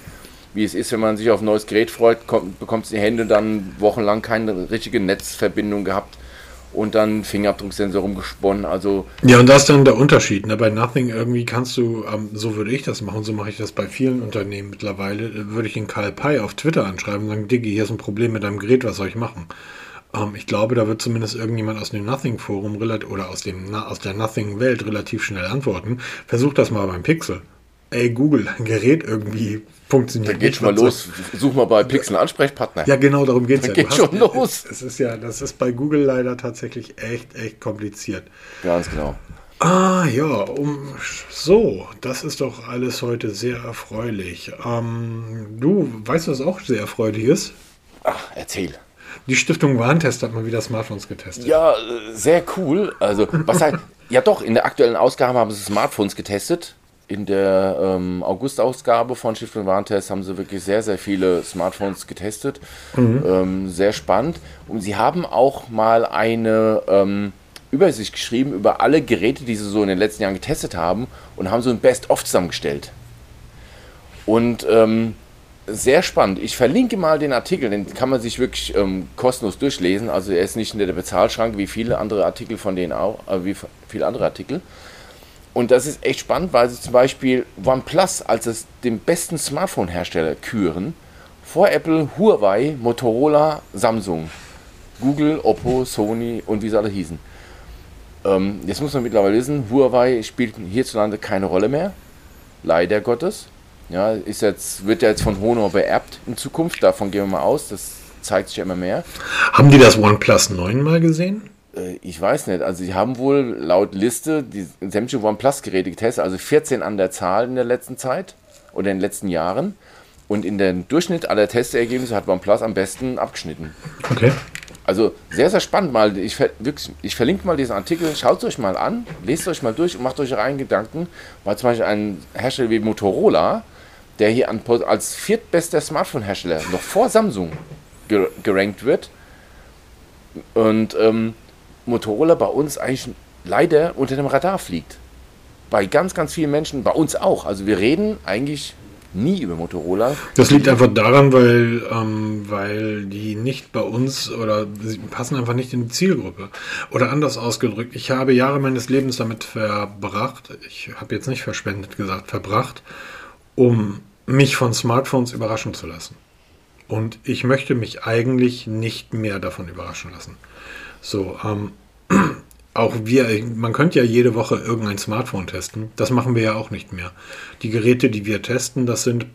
wie es ist, wenn man sich auf ein neues Gerät freut, kommt, bekommt es die Hände dann wochenlang keine richtige Netzverbindung gehabt und dann Fingerabdrucksensor rumgesponnen. Also ja, und das ist dann der Unterschied. Ne? Bei Nothing irgendwie kannst du, ähm, so würde ich das machen, so mache ich das bei vielen Unternehmen mittlerweile, würde ich den Karl Pei auf Twitter anschreiben und sagen, Diggi, hier ist ein Problem mit deinem Gerät, was soll ich machen? Ähm, ich glaube, da wird zumindest irgendjemand aus dem Nothing-Forum oder aus, dem, aus der Nothing-Welt relativ schnell antworten. Versuch das mal beim Pixel. Ey, Google, ein Gerät irgendwie funktioniert. Da geht schon mal los. Such mal bei Pixel einen Ansprechpartner. Ja, genau, darum geht es ja. Geht hast, schon los. Es ist ja, das ist bei Google leider tatsächlich echt, echt kompliziert. Ganz genau. Ah ja, um, so, das ist doch alles heute sehr erfreulich. Ähm, du weißt, was auch sehr erfreulich ist? Ach, erzähl. Die Stiftung Warntest hat mal wieder Smartphones getestet. Ja, sehr cool. Also, was heißt, ja doch, in der aktuellen Ausgabe haben sie Smartphones getestet. In der ähm, August-Ausgabe von Stiftung Warntest haben sie wirklich sehr, sehr viele Smartphones getestet. Mhm. Ähm, sehr spannend. Und sie haben auch mal eine ähm, Übersicht geschrieben über alle Geräte, die sie so in den letzten Jahren getestet haben und haben so ein Best-of zusammengestellt. Und ähm, sehr spannend. Ich verlinke mal den Artikel, den kann man sich wirklich ähm, kostenlos durchlesen. Also er ist nicht in der Bezahlschranke wie viele andere Artikel von denen auch, äh, wie viele andere Artikel. Und das ist echt spannend, weil sie zum Beispiel OnePlus als es den besten Smartphone-Hersteller küren. Vor Apple, Huawei, Motorola, Samsung, Google, Oppo, Sony und wie sie alle hießen. Ähm, jetzt muss man mittlerweile wissen, Huawei spielt hierzulande keine Rolle mehr. Leider Gottes. Ja, ist jetzt, wird ja jetzt von Honor beerbt in Zukunft, davon gehen wir mal aus, das zeigt sich ja immer mehr. Haben die das OnePlus 9 mal gesehen? Äh, ich weiß nicht, also sie haben wohl laut Liste die sämtliche OnePlus-Geräte getestet, also 14 an der Zahl in der letzten Zeit oder in den letzten Jahren. Und in den Durchschnitt aller Testergebnisse hat OnePlus am besten abgeschnitten. Okay. Also sehr, sehr spannend mal. Ich, wirklich, ich verlinke mal diesen Artikel, schaut es euch mal an, lest euch mal durch und macht euch rein Gedanken, weil zum Beispiel ein Hersteller wie Motorola der hier an, als viertbester Smartphone-Hersteller noch vor Samsung gerankt wird. Und ähm, Motorola bei uns eigentlich leider unter dem Radar fliegt. Bei ganz, ganz vielen Menschen, bei uns auch. Also wir reden eigentlich nie über Motorola. Das liegt einfach daran, weil, ähm, weil die nicht bei uns oder sie passen einfach nicht in die Zielgruppe. Oder anders ausgedrückt, ich habe Jahre meines Lebens damit verbracht, ich habe jetzt nicht verschwendet gesagt, verbracht, um mich von Smartphones überraschen zu lassen. Und ich möchte mich eigentlich nicht mehr davon überraschen lassen. So, ähm, [clears throat] auch wir, man könnte ja jede Woche irgendein Smartphone testen. Das machen wir ja auch nicht mehr. Die Geräte, die wir testen, das sind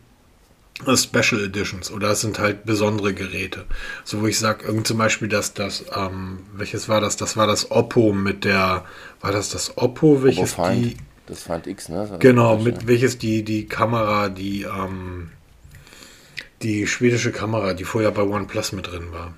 Special Editions oder es sind halt besondere Geräte. So wo ich sage, zum Beispiel, dass das, ähm, welches war das? Das war das Oppo mit der, war das das Oppo, welches Oppo die, das Find X, ne? Genau, mit welches die, die Kamera, die, ähm, die schwedische Kamera, die vorher bei OnePlus mit drin war.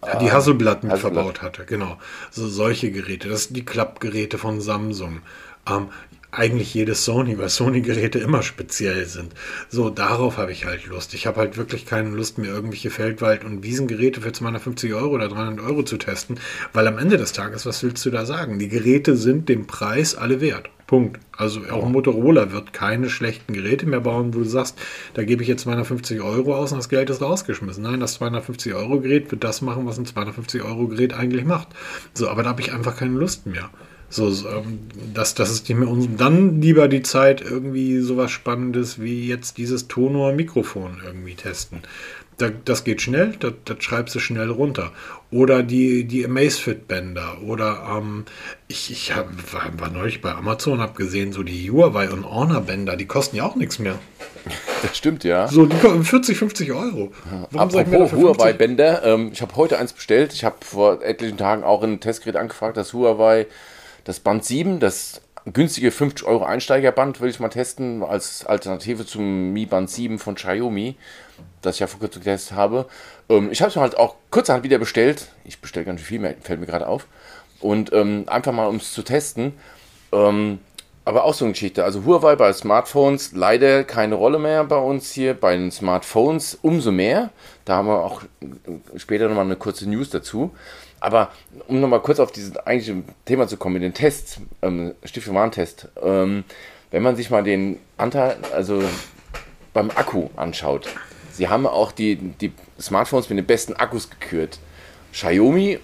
Ah, die Hasselblatt mit Hasselblatt. verbaut hatte, genau. So solche Geräte. Das sind die Klappgeräte von Samsung. Ähm, eigentlich jedes Sony, weil Sony-Geräte immer speziell sind. So, darauf habe ich halt Lust. Ich habe halt wirklich keine Lust mehr, irgendwelche Feldwald- und Wiesengeräte für 250 Euro oder 300 Euro zu testen, weil am Ende des Tages, was willst du da sagen? Die Geräte sind den Preis alle wert. Punkt. Also auch Motorola wird keine schlechten Geräte mehr bauen, wo du sagst, da gebe ich jetzt 250 Euro aus und das Geld ist rausgeschmissen. Nein, das 250 Euro Gerät wird das machen, was ein 250 Euro Gerät eigentlich macht. So, aber da habe ich einfach keine Lust mehr. So, ähm, das, das ist nicht mehr uns. Dann lieber die Zeit, irgendwie sowas Spannendes wie jetzt dieses Tonor-Mikrofon irgendwie testen. Da, das geht schnell, das, das schreibst du schnell runter. Oder die, die Amazfit-Bänder. Oder ähm, ich, ich hab, war, war neulich bei Amazon, habe gesehen, so die Huawei und Honor-Bänder, die kosten ja auch nichts mehr. [laughs] Das stimmt, ja. So, die kosten 40, 50 Euro. Warum Apropos Huawei-Bänder, ähm, ich habe heute eins bestellt. Ich habe vor etlichen Tagen auch ein Testgerät angefragt, das Huawei das Band 7, das günstige 50 Euro Einsteigerband, will ich mal testen, als Alternative zum Mi Band 7 von Xiaomi, das ich ja vor kurzem getestet habe. Ähm, ich habe es halt auch kurzerhand wieder bestellt. Ich bestelle ganz viel mehr, fällt mir gerade auf. Und ähm, einfach mal, um es zu testen. Ähm, aber auch so eine Geschichte. Also Huawei bei Smartphones leider keine Rolle mehr bei uns hier. Bei den Smartphones umso mehr. Da haben wir auch später nochmal eine kurze News dazu. Aber um nochmal kurz auf dieses eigentliche Thema zu kommen, mit den Tests, ähm, Stift-Warntest, ähm, wenn man sich mal den Anteil, also beim Akku anschaut, sie haben auch die, die Smartphones mit den besten Akkus gekürt. Xiaomi,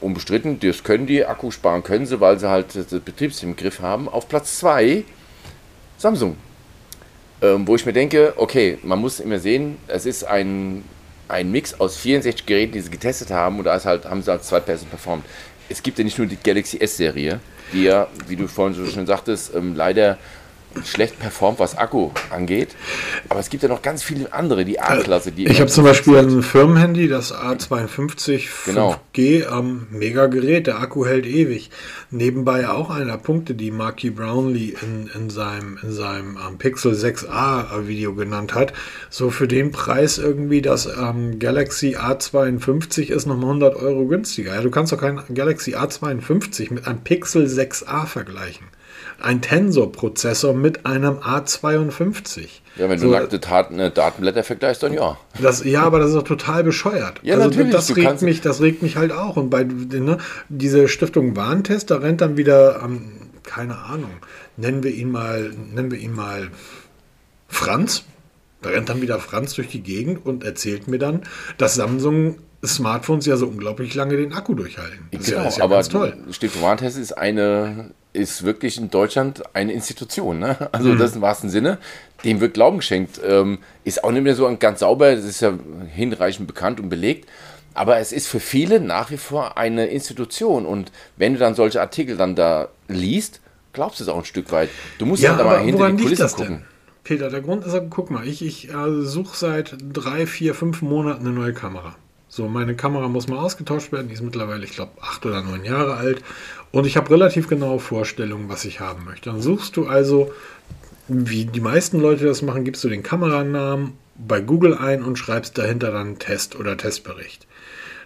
unbestritten, das können die, Akku sparen können sie, weil sie halt das Betriebssystem im Griff haben. Auf Platz 2 Samsung. Ähm, wo ich mir denke, okay, man muss immer sehen, es ist ein ein Mix aus 64 Geräten, die sie getestet haben, und da ist halt, haben sie als Zweitperson performt. Es gibt ja nicht nur die Galaxy S-Serie, die ja, wie du vorhin so schön sagtest, ähm, leider schlecht performt, was Akku angeht. Aber es gibt ja noch ganz viele andere, die A-Klasse. Die ich habe zum Beispiel ein Firmenhandy, das A52 genau. 5G, ähm, mega Gerät, der Akku hält ewig. Nebenbei auch einer Punkte, die Marky Brownlee in, in seinem, in seinem ähm, Pixel 6a Video genannt hat. So für den Preis irgendwie, das ähm, Galaxy A52 ist nochmal 100 Euro günstiger. Ja, du kannst doch kein Galaxy A52 mit einem Pixel 6a vergleichen ein Tensor-Prozessor mit einem A52. Ja, wenn so, du nackte Daten, äh, Datenblätter vergleichst, dann ja. Das, ja, aber das ist doch total bescheuert. Ja, also natürlich. Das regt, mich, das regt mich halt auch. Und bei ne, diese Stiftung Warntest, da rennt dann wieder, ähm, keine Ahnung, nennen wir ihn mal, nennen wir ihn mal Franz. Da rennt dann wieder Franz durch die Gegend und erzählt mir dann, dass Samsung Smartphones ja so unglaublich lange den Akku durchhalten. Das genau, ist ja, ist ja aber toll. Stiftung Warntest ist eine ist wirklich in Deutschland eine Institution. Ne? Also mhm. das im wahrsten Sinne. Dem wird Glauben geschenkt. Ähm, ist auch nicht mehr so ganz sauber, das ist ja hinreichend bekannt und belegt. Aber es ist für viele nach wie vor eine Institution. Und wenn du dann solche Artikel dann da liest, glaubst du es auch ein Stück weit. Du musst ja, halt mal hinter die Kulissen gucken. Denn? Peter, der Grund ist, guck mal, ich, ich äh, suche seit drei, vier, fünf Monaten eine neue Kamera. So, meine Kamera muss mal ausgetauscht werden. Die ist mittlerweile, ich glaube, acht oder neun Jahre alt. Und ich habe relativ genaue Vorstellungen, was ich haben möchte. Dann suchst du also, wie die meisten Leute das machen, gibst du den Kameranamen bei Google ein und schreibst dahinter dann Test oder Testbericht.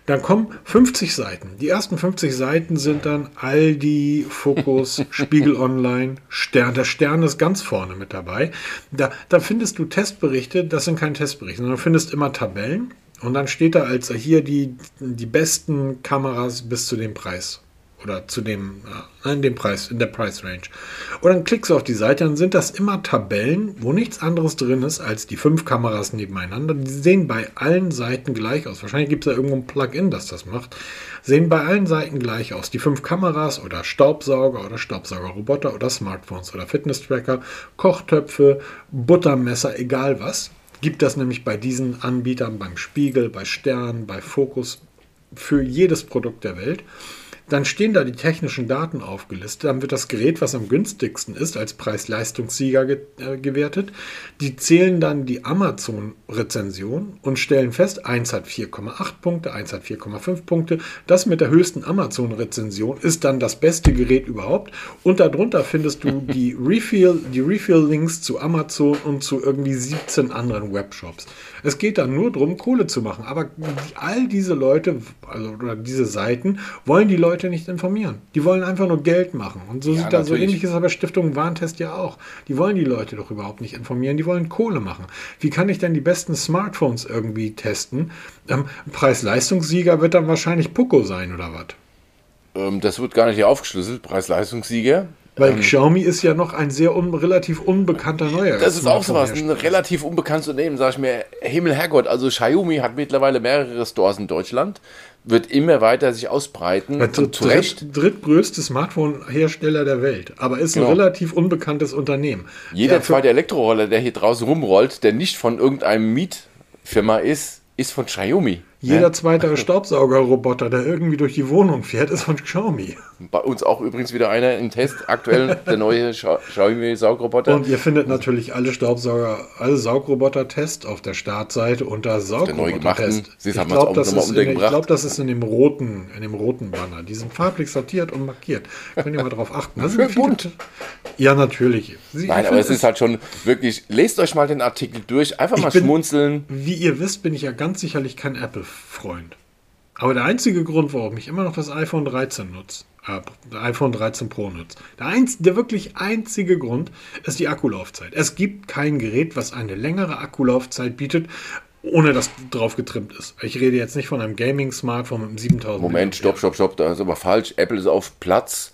Dann kommen 50 Seiten. Die ersten 50 Seiten sind dann Aldi, Fokus, [laughs] Spiegel Online, Stern. Der Stern ist ganz vorne mit dabei. Da, da findest du Testberichte, das sind keine Testberichte, sondern du findest immer Tabellen. Und dann steht da als hier die, die besten Kameras bis zu dem Preis oder zu dem, äh, in dem Preis, in der Price Range. Und dann klickst du auf die Seite, dann sind das immer Tabellen, wo nichts anderes drin ist als die fünf Kameras nebeneinander. Die sehen bei allen Seiten gleich aus. Wahrscheinlich gibt es da irgendwo ein Plugin, das das macht. Sehen bei allen Seiten gleich aus. Die fünf Kameras oder Staubsauger oder Staubsaugerroboter oder Smartphones oder Fitness-Tracker, Kochtöpfe, Buttermesser, egal was. Gibt das nämlich bei diesen Anbietern beim Spiegel, bei Stern, bei Focus für jedes Produkt der Welt. Dann stehen da die technischen Daten aufgelistet. Dann wird das Gerät, was am günstigsten ist, als Preis-Leistungssieger ge äh, gewertet. Die zählen dann die Amazon-Rezension und stellen fest, eins hat 4,8 Punkte, eins hat 4,5 Punkte. Das mit der höchsten Amazon-Rezension ist dann das beste Gerät überhaupt. Und darunter findest du [laughs] die Refill, die Refill-Links zu Amazon und zu irgendwie 17 anderen Webshops. Es geht dann nur darum, Kohle zu machen. Aber all diese Leute, also oder diese Seiten, wollen die Leute nicht informieren. Die wollen einfach nur Geld machen. Und so Ja, sieht da so natürlich. ähnlich ist aber Stiftung Warntest ja auch. Die wollen die Leute doch überhaupt nicht informieren. Die wollen Kohle machen. Wie kann ich denn die besten Smartphones irgendwie testen? Ähm, Preis-Leistungssieger wird dann wahrscheinlich Poco sein oder was? Ähm, das wird gar nicht hier aufgeschlüsselt, Preis-Leistungssieger. Weil Xiaomi ist ja noch ein sehr un relativ unbekannter neuer. Das ist auch sowas, ein relativ unbekanntes Unternehmen, sag ich mir, Himmel, Herrgott, also Xiaomi hat mittlerweile mehrere Stores in Deutschland, wird immer weiter sich ausbreiten, Der und zu Recht. dritt, drittgrößte Smartphone-Hersteller der Welt, aber ist ein Genau. relativ unbekanntes Unternehmen. Jeder Ja, für- zweite Elektroroller, der hier draußen rumrollt, der nicht von irgendeinem Mietfirma ist, ist von Xiaomi. Jeder Ja? zweite [laughs] Staubsaugerroboter, der irgendwie durch die Wohnung fährt, ist von Xiaomi. Bei uns auch übrigens wieder einer im Test, aktuell der neue Xia- Xiaomi-Saugroboter. Und ihr findet natürlich alle Staubsauger, alle Saugroboter-Tests auf der Startseite unter Saugroboter-Test. Ich glaube, das, glaub, das ist in dem roten, in dem roten Banner. Die sind farblich sortiert und markiert. Könnt ihr mal drauf achten. Das [laughs] Schön bunt. Ja, natürlich. Sie, Nein, aber es ist halt schon wirklich, lest euch mal den Artikel durch, einfach mal bin- schmunzeln. Wie ihr wisst, bin ich ja ganz sicherlich kein Apple-Freund. Aber der einzige Grund, warum ich immer noch das iPhone 13 nutze, äh, iPhone 13 Pro nutze, der, einz der wirklich einzige Grund ist die Akkulaufzeit. Es gibt kein Gerät, was eine längere Akkulaufzeit bietet, ohne dass drauf getrimmt ist. Ich rede jetzt nicht von einem Gaming-Smartphone mit einem 7000 Moment, stopp, stopp, stopp, das ist aber falsch. Apple ist auf Platz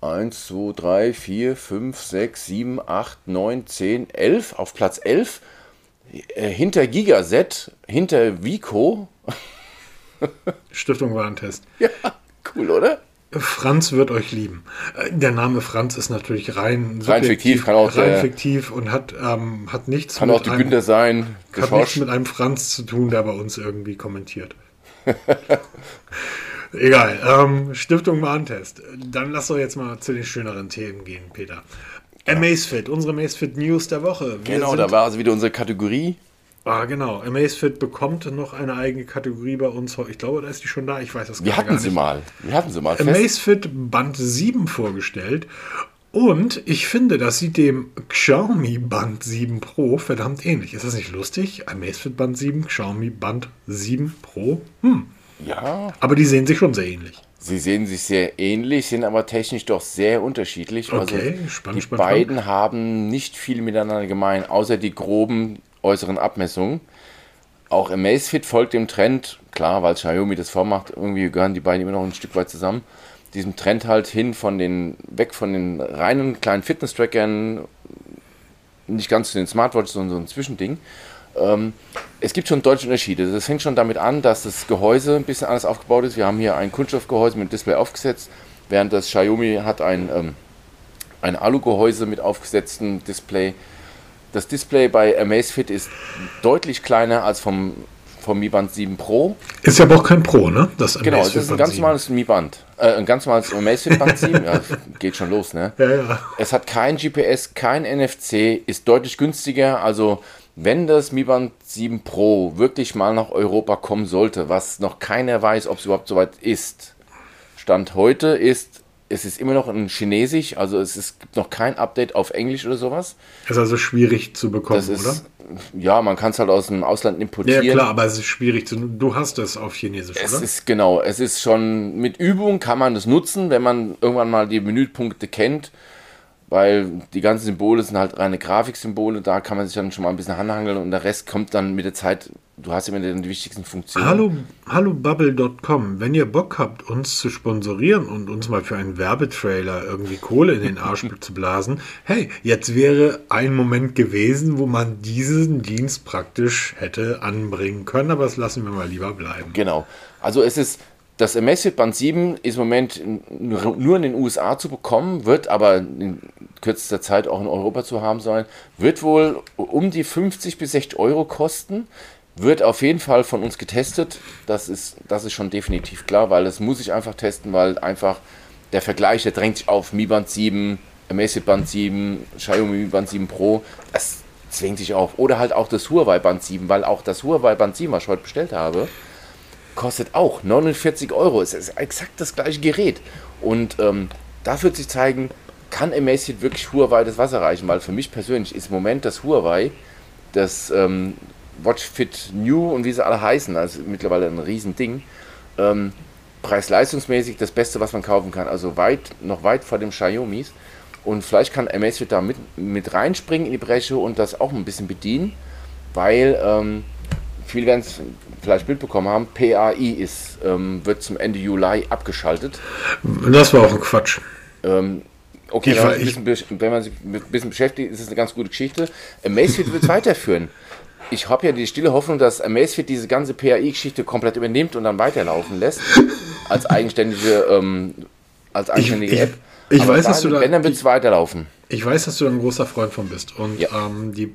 1, 2, 3, 4, 5, 6, 7, 8, 9, 10, 11. Auf Platz 11. Äh, hinter Gigaset, hinter Vico. Stiftung Warentest. Ja, cool, oder? Franz wird euch lieben. Äh, Der Name Franz ist natürlich rein, Rein fiktiv, kann auch rein fiktiv und hat, ähm, hat nichts Kann auch die einem- Günther sein. Hat nichts mit einem Franz zu tun, der bei uns irgendwie kommentiert. [laughs] Egal. Ähm, Stiftung Warntest. Dann lass doch jetzt mal zu den schöneren Themen gehen, Peter. Amazfit, unsere Amazfit News der Woche. Wir Genau, da war also wieder unsere Kategorie. Ah, genau. Amazfit bekommt noch eine eigene Kategorie bei uns. Ich glaube, da ist die schon da. Ich weiß das Wir gerade hatten gar sie nicht. mal. Wir hatten sie mal fest. Amazfit Band 7 vorgestellt. Und ich finde, das sieht dem Xiaomi Band 7 Pro verdammt ähnlich. Ist das nicht lustig? Amazfit Band 7, Xiaomi Band 7 Pro. Hm. Ja, Aber die sehen sich schon sehr ähnlich. Sie sehen sich sehr ähnlich, sind aber technisch doch sehr unterschiedlich. Okay, also spannend, die spannend, beiden haben nicht viel miteinander gemein, außer die groben äußeren Abmessungen. Auch Amazfit folgt dem Trend, klar, weil Xiaomi das vormacht, irgendwie gehören die beiden immer noch ein Stück weit zusammen. Diesem Trend halt hin von den, weg von den reinen kleinen Fitness-Trackern, nicht ganz zu den Smartwatches, sondern so ein Zwischending. Ähm, es gibt schon deutliche Unterschiede. Das fängt schon damit an, dass das Gehäuse ein bisschen anders aufgebaut ist. Wir haben hier ein Kunststoffgehäuse mit Display aufgesetzt, während das Xiaomi hat ein, ähm, ein Alugehäuse mit aufgesetztem Display. Das Display bei Amazfit ist deutlich kleiner als vom, vom Mi Band 7 Pro. Ist ja aber auch kein Pro, ne? Das Genau, es ist ein ganz 7. normales Mi Band. Äh, ein ganz normales Amazfit Band 7. Ja, geht schon los, ne? Ja, ja. Es hat kein GPS, kein NFC, ist deutlich günstiger. Also, wenn das Mi Band 7 Pro wirklich mal nach Europa kommen sollte, was noch keiner weiß, ob es überhaupt soweit ist, Stand heute ist, es ist immer noch in Chinesisch, also es ist, gibt noch kein Update auf Englisch oder sowas. Ist also schwierig zu bekommen, Das ist, oder? ja, man kann es halt aus dem Ausland Ja, importieren. klar, aber es ist schwierig zu. Du hast es auf Chinesisch, Es oder? ist genau, es ist schon mit Übung kann man das nutzen, wenn man irgendwann mal die Menüpunkte kennt, weil die ganzen Symbole sind halt reine Grafiksymbole, da kann man sich dann schon mal ein bisschen anhangeln und der Rest kommt dann mit der Zeit du hast immer die wichtigsten Funktionen. Hallo, hallo Bubble.com, wenn ihr Bock habt, uns zu sponsorieren und uns mal für einen Werbetrailer irgendwie Kohle in den Arsch [laughs] zu blasen, hey, jetzt wäre ein Moment gewesen, wo man diesen Dienst praktisch hätte anbringen können, aber das lassen wir mal lieber bleiben. Genau. Also es ist das Amazfit Band 7 ist im Moment nur in den USA zu bekommen, wird aber in kürzester Zeit auch in Europa zu haben sein. Wird wohl um die 50 bis 60 Euro kosten. Wird auf jeden Fall von uns getestet. Das ist, das ist schon definitiv klar, weil das muss ich einfach testen, weil einfach der Vergleich, der drängt sich auf Mi Band 7, Amazfit Band 7, Xiaomi Mi Band 7 Pro. Das zwängt sich auf. Oder halt auch das Huawei Band 7, weil auch das Huawei Band 7, was ich heute bestellt habe, kostet auch 49 Euro. Es ist exakt das gleiche Gerät. Und ähm, da wird sich zeigen, kann Amazfit wirklich Huawei das Wasser reichen? Weil für mich persönlich ist im Moment das Huawei, das ähm, Watch Fit New und wie sie alle heißen, also mittlerweile ein Riesending, ähm, preis-leistungsmäßig das Beste, was man kaufen kann. Also weit, noch weit vor dem Xiaomis. Und vielleicht kann Amazfit da mit, mit reinspringen in die Breche und das auch ein bisschen bedienen, weil ähm, viele werden es vielleicht mitbekommen haben, PAI ist, ähm, wird zum Ende Juli abgeschaltet. Das war auch ein Quatsch. Ähm, okay, wenn man, bisschen, wenn man, sich ein bisschen beschäftigt, ist es eine ganz gute Geschichte. Amazfit wird es [laughs] weiterführen. Ich habe ja die stille Hoffnung, dass Amazfit diese ganze PAI-Geschichte komplett übernimmt und dann weiterlaufen lässt. Als eigenständige, ähm, als eigenständige ich, App. Ich, ich weiß, dass du da. Wenn, dann wird es weiterlaufen. Ich weiß, dass du ein großer Freund von bist. Und ja. ähm, die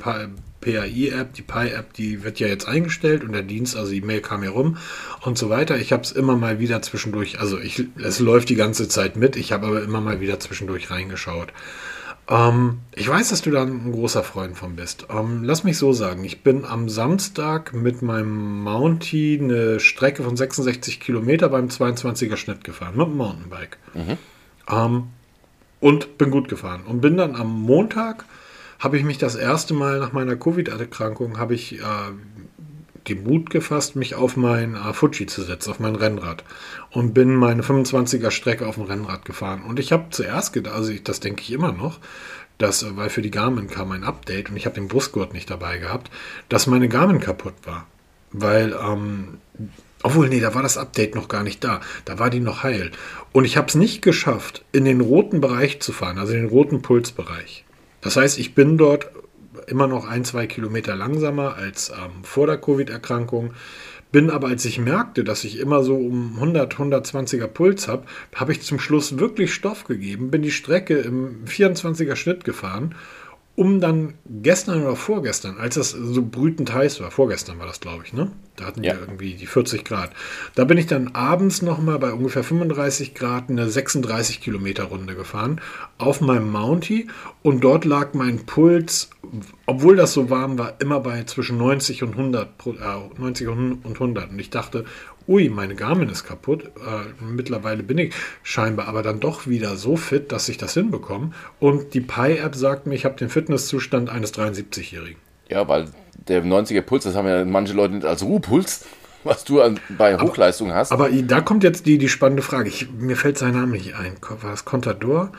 PAI-App, die Pi-App, die wird ja jetzt eingestellt und der Dienst, also die Mail kam hier rum und so weiter. Ich habe es immer mal wieder zwischendurch, also ich, es läuft die ganze Zeit mit, ich habe aber immer mal wieder zwischendurch reingeschaut. Ähm, ich weiß, dass du da ein großer Freund von bist. Ähm, lass mich so sagen, ich bin am Samstag mit meinem Mountie eine Strecke von 66 Kilometer beim 22er Schnitt gefahren, mit dem Mountainbike. Mhm. Ähm, und bin gut gefahren. Und bin dann am Montag, habe ich mich das erste Mal nach meiner Covid-Erkrankung, habe ich äh, den Mut gefasst, mich auf mein äh, Fuji zu setzen, auf mein Rennrad. Und bin meine 25er Strecke auf dem Rennrad gefahren. Und ich habe zuerst gedacht, also ich, das denke ich immer noch, dass, äh, weil für die Garmin kam ein Update und ich habe den Brustgurt nicht dabei gehabt, dass meine Garmin kaputt war. Weil ähm, obwohl, nee, da war das Update noch gar nicht da. Da war die noch heil. Und ich habe es nicht geschafft, in den roten Bereich zu fahren, also den roten Pulsbereich. Das heißt, ich bin dort immer noch ein, zwei Kilometer langsamer als ähm, vor der Covid-Erkrankung. Bin aber, als ich merkte, dass ich immer so um 100, 120er Puls habe, habe ich zum Schluss wirklich Stoff gegeben, bin die Strecke im 24er Schnitt gefahren um dann gestern oder vorgestern, als es so brütend heiß war, vorgestern war das, glaube ich, ne? Da hatten ja. wir irgendwie die 40 Grad. Da bin ich dann abends nochmal bei ungefähr 35 Grad eine 36 Kilometer Runde gefahren auf meinem Mountie und dort lag mein Puls, obwohl das so warm war, immer bei zwischen 90 und 100, äh, 90 und 100. Und ich dachte, ui, meine Garmin ist kaputt. Äh, mittlerweile bin ich scheinbar aber dann doch wieder so fit, dass ich das hinbekomme. Und die Pi-App sagt mir, ich habe den Fitnesszustand eines 73-Jährigen. Ja, weil der 90er Puls, das haben ja manche Leute nicht als Ruhepuls, was du an, bei Hochleistung aber, hast. Aber da kommt jetzt die, die spannende Frage. Ich, mir fällt sein Name nicht ein. War es Contador?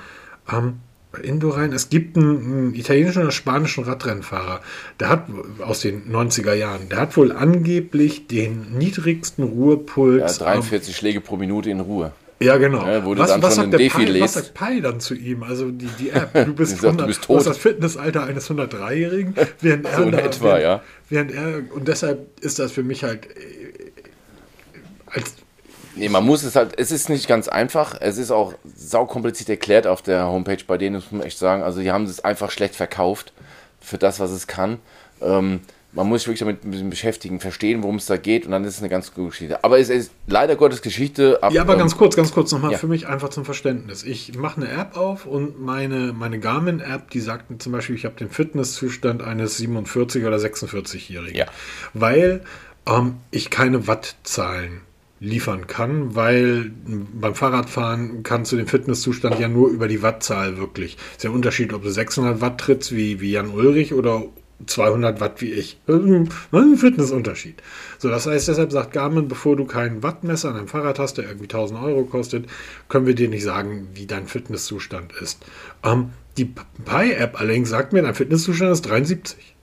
Ähm, Indorein. Es gibt einen, einen, italienischen oder spanischen Radrennfahrer, der hat aus den 90er Jahren, der hat wohl angeblich den niedrigsten Ruhepuls. Ja, 43 Schläge pro Minute in Ruhe. Ja, genau. Ja, wo was, was, sagt Pi, was, sagt Pi, dann zu ihm? Also die, die App, [laughs] du bist, sagt, 100, du bist tot. Du das Fitnessalter eines 103-Jährigen, während [laughs] er so in etwa, während, ja. während er, und deshalb ist das für mich halt äh, als Nee, man muss es halt, es ist nicht ganz einfach. Es ist auch saukompliziert erklärt auf der Homepage bei denen, muss man echt sagen. Also, die haben es einfach schlecht verkauft für das, was es kann. Ähm, man muss sich wirklich damit ein bisschen beschäftigen, verstehen, worum es da geht und dann ist es eine ganz gute Geschichte. Aber es ist leider Gottes Geschichte. Ab, ja, aber ähm, ganz kurz, ganz kurz nochmal ja. für mich einfach zum Verständnis. Ich mache eine App auf und meine, meine Garmin-App, die sagt mir zum Beispiel, ich habe den Fitnesszustand eines 47- oder 46-Jährigen. Ja. Weil ähm, ich keine Wattzahlen liefern kann, weil beim Fahrradfahren kannst du den Fitnesszustand ja nur über die Wattzahl wirklich. Ist ja ein Unterschied, ob du 600 Watt trittst wie, wie Jan Ulrich oder 200 Watt wie ich. Ein Fitnessunterschied. So, das heißt, deshalb sagt Garmin, bevor du keinen Wattmesser an einem Fahrrad hast, der irgendwie 1000 Euro kostet, können wir dir nicht sagen, wie dein Fitnesszustand ist. Ähm, die Pi-App allerdings sagt mir, dein Fitnesszustand ist 73.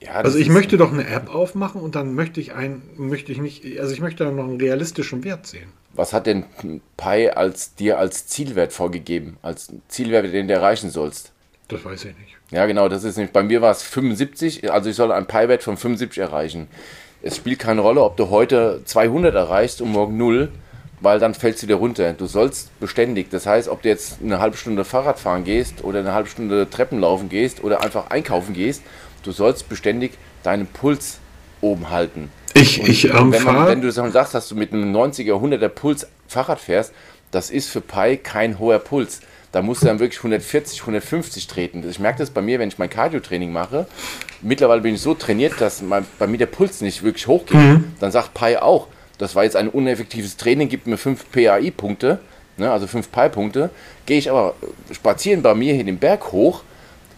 Ja, also ich möchte doch eine App aufmachen und dann möchte ich ein, möchte ich nicht, also ich möchte dann noch einen realistischen Wert sehen. Was hat denn Pi als dir als Zielwert vorgegeben, als Zielwert, den du erreichen sollst? Das weiß ich nicht. Ja, genau, das ist nicht. Bei mir war es 75, also ich soll einen Pi-Wert von 75 erreichen. Es spielt keine Rolle, ob du heute 200 erreichst und morgen 0, weil dann fällst du wieder runter. Du sollst beständig, das heißt, ob du jetzt eine halbe Stunde Fahrrad fahren gehst oder eine halbe Stunde Treppen laufen gehst oder einfach einkaufen gehst, du sollst beständig deinen Puls oben halten. Ich, und ich ähm, wenn, man, wenn du sagst, dass du mit einem 90er, 100er Puls Fahrrad fährst, das ist für Pi kein hoher Puls. Da musst du dann wirklich 140, 150 treten. Ich merke das bei mir, wenn ich mein Cardio-Training mache. Mittlerweile bin ich so trainiert, dass mein, bei mir der Puls nicht wirklich hochgeht. Mhm. Dann sagt Pi auch, das war jetzt ein uneffektives Training, gibt mir 5 PAI-Punkte, ne, also 5 Pi-Punkte. Gehe ich aber spazieren bei mir hier den Berg hoch,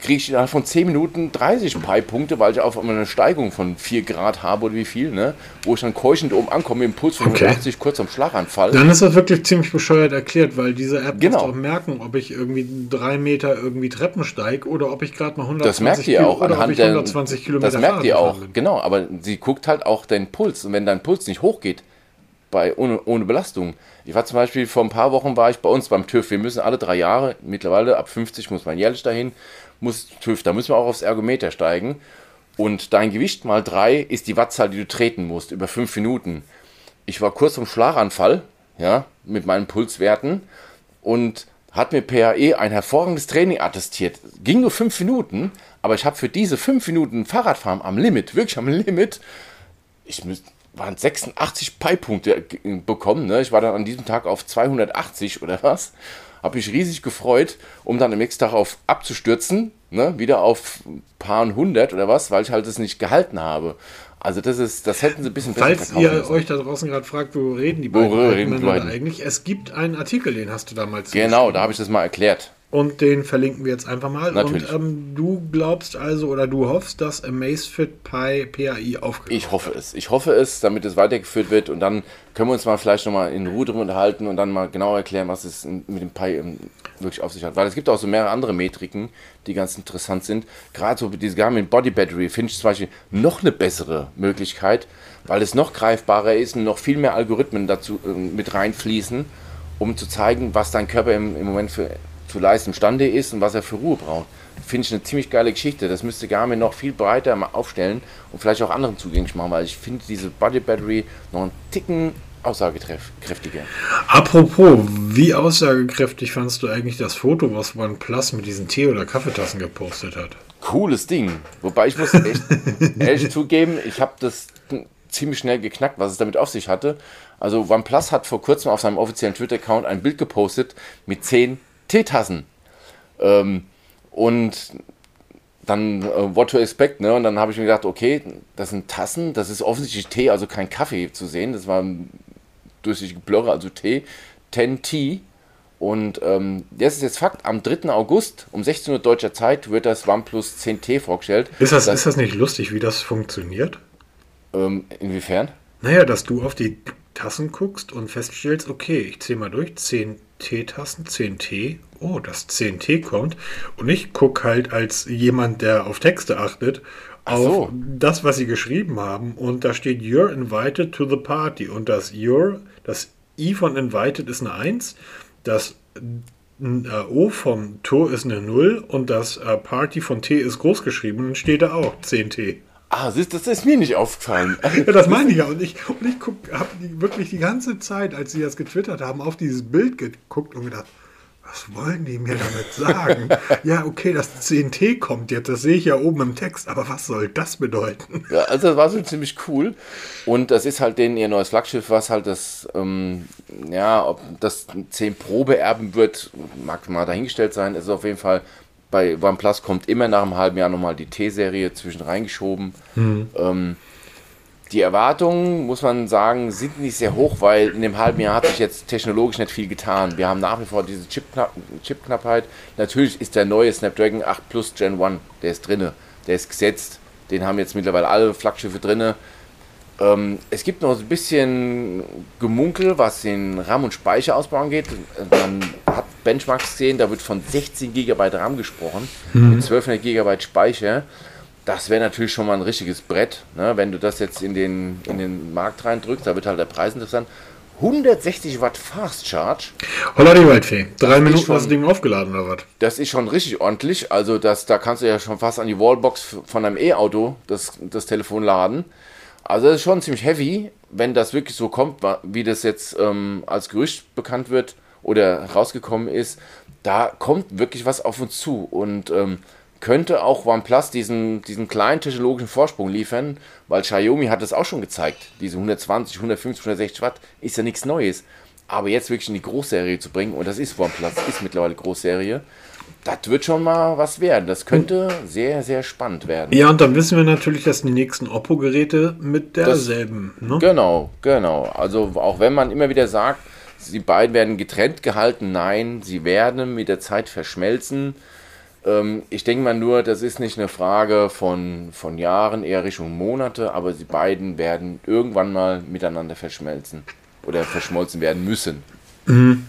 kriege ich innerhalb von 10 Minuten 30 Pi-Punkte, weil ich auf einmal eine Steigung von 4 Grad habe oder wie viel, ne? wo ich dann keuchend oben ankomme, im Puls von okay. 180 kurz am Schlaganfall. Dann ist das wirklich ziemlich bescheuert erklärt, weil diese App genau. auch merken, ob ich irgendwie 3 Meter irgendwie Treppen steige oder ob ich gerade mal 120 Das merkt ihr auch anhand der, 120 Kilometer Das merkt ihr auch, genau, aber sie guckt halt auch deinen Puls und wenn dein Puls nicht hochgeht, bei, ohne, ohne Belastung. Ich war zum Beispiel vor ein paar Wochen war ich bei uns beim TÜV. Wir müssen alle drei Jahre, mittlerweile ab 50 muss man jährlich dahin, muss TÜV, da müssen wir auch aufs Ergometer steigen. Und dein Gewicht mal drei ist die Wattzahl, die du treten musst, über fünf Minuten. Ich war kurz vom Schlaganfall, ja, mit meinen Pulswerten und hat mir PAE ein hervorragendes Training attestiert. Ging nur fünf Minuten, aber ich habe für diese fünf Minuten Fahrradfahren am Limit, wirklich am Limit, ich müsste waren 86 Pi-Punkte bekommen. Ne? Ich war dann an diesem Tag auf 280 oder was habe mich riesig gefreut, um dann am nächsten Tag auf abzustürzen, ne, wieder auf ein paar hundert oder was, weil ich halt das nicht gehalten habe. Also das ist, das hätten sie ein bisschen besser Falls ihr müssen. euch da draußen gerade fragt, wo reden die beiden reden eigentlich? Es gibt einen Artikel, den hast du damals Genau, da habe ich das mal erklärt. Und den verlinken wir jetzt einfach mal. Natürlich. Und ähm, du glaubst also oder du hoffst, dass Amazfit Pi PAI aufgeht. Ich hoffe es. Ich hoffe es, damit es weitergeführt wird und dann können wir uns mal vielleicht nochmal in Ruhe drüber unterhalten und dann mal genau erklären, was es mit dem Pi ähm, wirklich auf sich hat. Weil es gibt auch so mehrere andere Metriken, die ganz interessant sind. Gerade so diese Garmin Body Battery finde ich zum Beispiel noch eine bessere Möglichkeit, weil es noch greifbarer ist und noch viel mehr Algorithmen dazu äh, mit reinfließen, um zu zeigen, was dein Körper im, im Moment für zu leisten imstande ist und was er für Ruhe braucht. Finde ich eine ziemlich geile Geschichte. Das müsste Garmin noch viel breiter aufstellen und vielleicht auch anderen zugänglich machen, weil ich finde diese Body Battery noch einen Ticken aussagekräftiger. Apropos, wie aussagekräftig fandest du eigentlich das Foto, was OnePlus mit diesen Tee- oder Kaffeetassen gepostet hat? Cooles Ding. Wobei ich muss echt [laughs] ehrlich zugeben, ich habe das ziemlich schnell geknackt, was es damit auf sich hatte. Also OnePlus hat vor kurzem auf seinem offiziellen Twitter-Account ein Bild gepostet mit zehn Teetassen. Ähm, und dann äh, what to expect, ne? Und dann habe ich mir gedacht, okay, das sind Tassen, das ist offensichtlich Tee, also kein Kaffee zu sehen. Das war durchsichtige Blöre, also Tee. 10 Tea. Und ähm, das ist jetzt Fakt, am 3. August um 16 Uhr deutscher Zeit wird das OnePlus 10T vorgestellt. Ist das, das, ist das nicht lustig, wie das funktioniert? Ähm, inwiefern? Naja, dass du auf die Tassen guckst und feststellst, okay, ich zähle mal durch, 10 Teetassen, 10 Tee. Oh, das 10 Tee kommt. Und ich gucke halt als jemand, der auf Texte achtet, auf so. das, was sie geschrieben haben. Und da steht You're invited to the party. Und das You're, das I von invited ist eine 1. Das äh, O vom To ist eine 0. Und das äh, Party von T ist groß geschrieben. Und dann steht da auch 10 Tee. Ah, das, das ist mir nicht aufgefallen. [laughs] ja, das meine ich ja. Und ich, und ich habe wirklich die ganze Zeit, als sie das getwittert haben, auf dieses Bild geguckt und gedacht, was wollen die mir damit sagen? [laughs] ja, okay, das CNT kommt jetzt, das sehe ich ja oben im Text, aber was soll das bedeuten? Ja, also das war schon ziemlich cool. Und das ist halt denen ihr neues Flaggschiff, was halt das, ähm, ja, ob das 10 Pro beerben wird, mag mal dahingestellt sein. Es ist auf jeden Fall bei OnePlus kommt immer nach einem halben Jahr nochmal die T-Serie zwischen reingeschoben. Mhm. Ähm, die Erwartungen, muss man sagen, sind nicht sehr hoch, weil in dem halben Jahr hat sich jetzt technologisch nicht viel getan. Wir haben nach wie vor diese Chipknappheit. Natürlich ist der neue Snapdragon 8 Plus Gen 1, der ist drinne, der ist gesetzt. Den haben jetzt mittlerweile alle Flaggschiffe drinne. Ähm, es gibt noch ein bisschen Gemunkel, was den RAM- und Speicherausbau angeht. Man hat Benchmarks gesehen, da wird von 16 GB RAM gesprochen, mhm. mit 1200 GB Speicher. das wäre natürlich schon mal ein richtiges Brett, ne? wenn du das jetzt in den, in den Markt reindrückst, da wird halt der Preis interessant. 160 Watt Fast Charge. Holla die Waldfee. Drei Minuten schon, das Ding aufgeladen oder was? Das ist schon richtig ordentlich. Also das, da kannst du ja schon fast an die Wallbox von einem E-Auto das, das Telefon laden. Also das ist schon ziemlich heavy, wenn das wirklich so kommt, wie das jetzt ähm, als Gerücht bekannt wird oder rausgekommen ist. Da kommt wirklich was auf uns zu. Und ähm, könnte auch OnePlus diesen, diesen kleinen technologischen Vorsprung liefern, weil Xiaomi hat es auch schon gezeigt. Diese 120, 150, 160 Watt ist ja nichts Neues. Aber jetzt wirklich in die Großserie zu bringen, und das ist OnePlus, ist mittlerweile Großserie, das wird schon mal was werden. Das könnte sehr, sehr spannend werden. Ja, und dann wissen wir natürlich, dass die nächsten Oppo-Geräte mit derselben. Das, ne? Genau, genau. Also auch wenn man immer wieder sagt, die beiden werden getrennt gehalten, nein, sie werden mit der Zeit verschmelzen. Ähm, ich denke mal nur, das ist nicht eine Frage von, von Jahren, eher Richtung Monate, aber sie beiden werden irgendwann mal miteinander verschmelzen oder verschmolzen werden müssen. Mhm.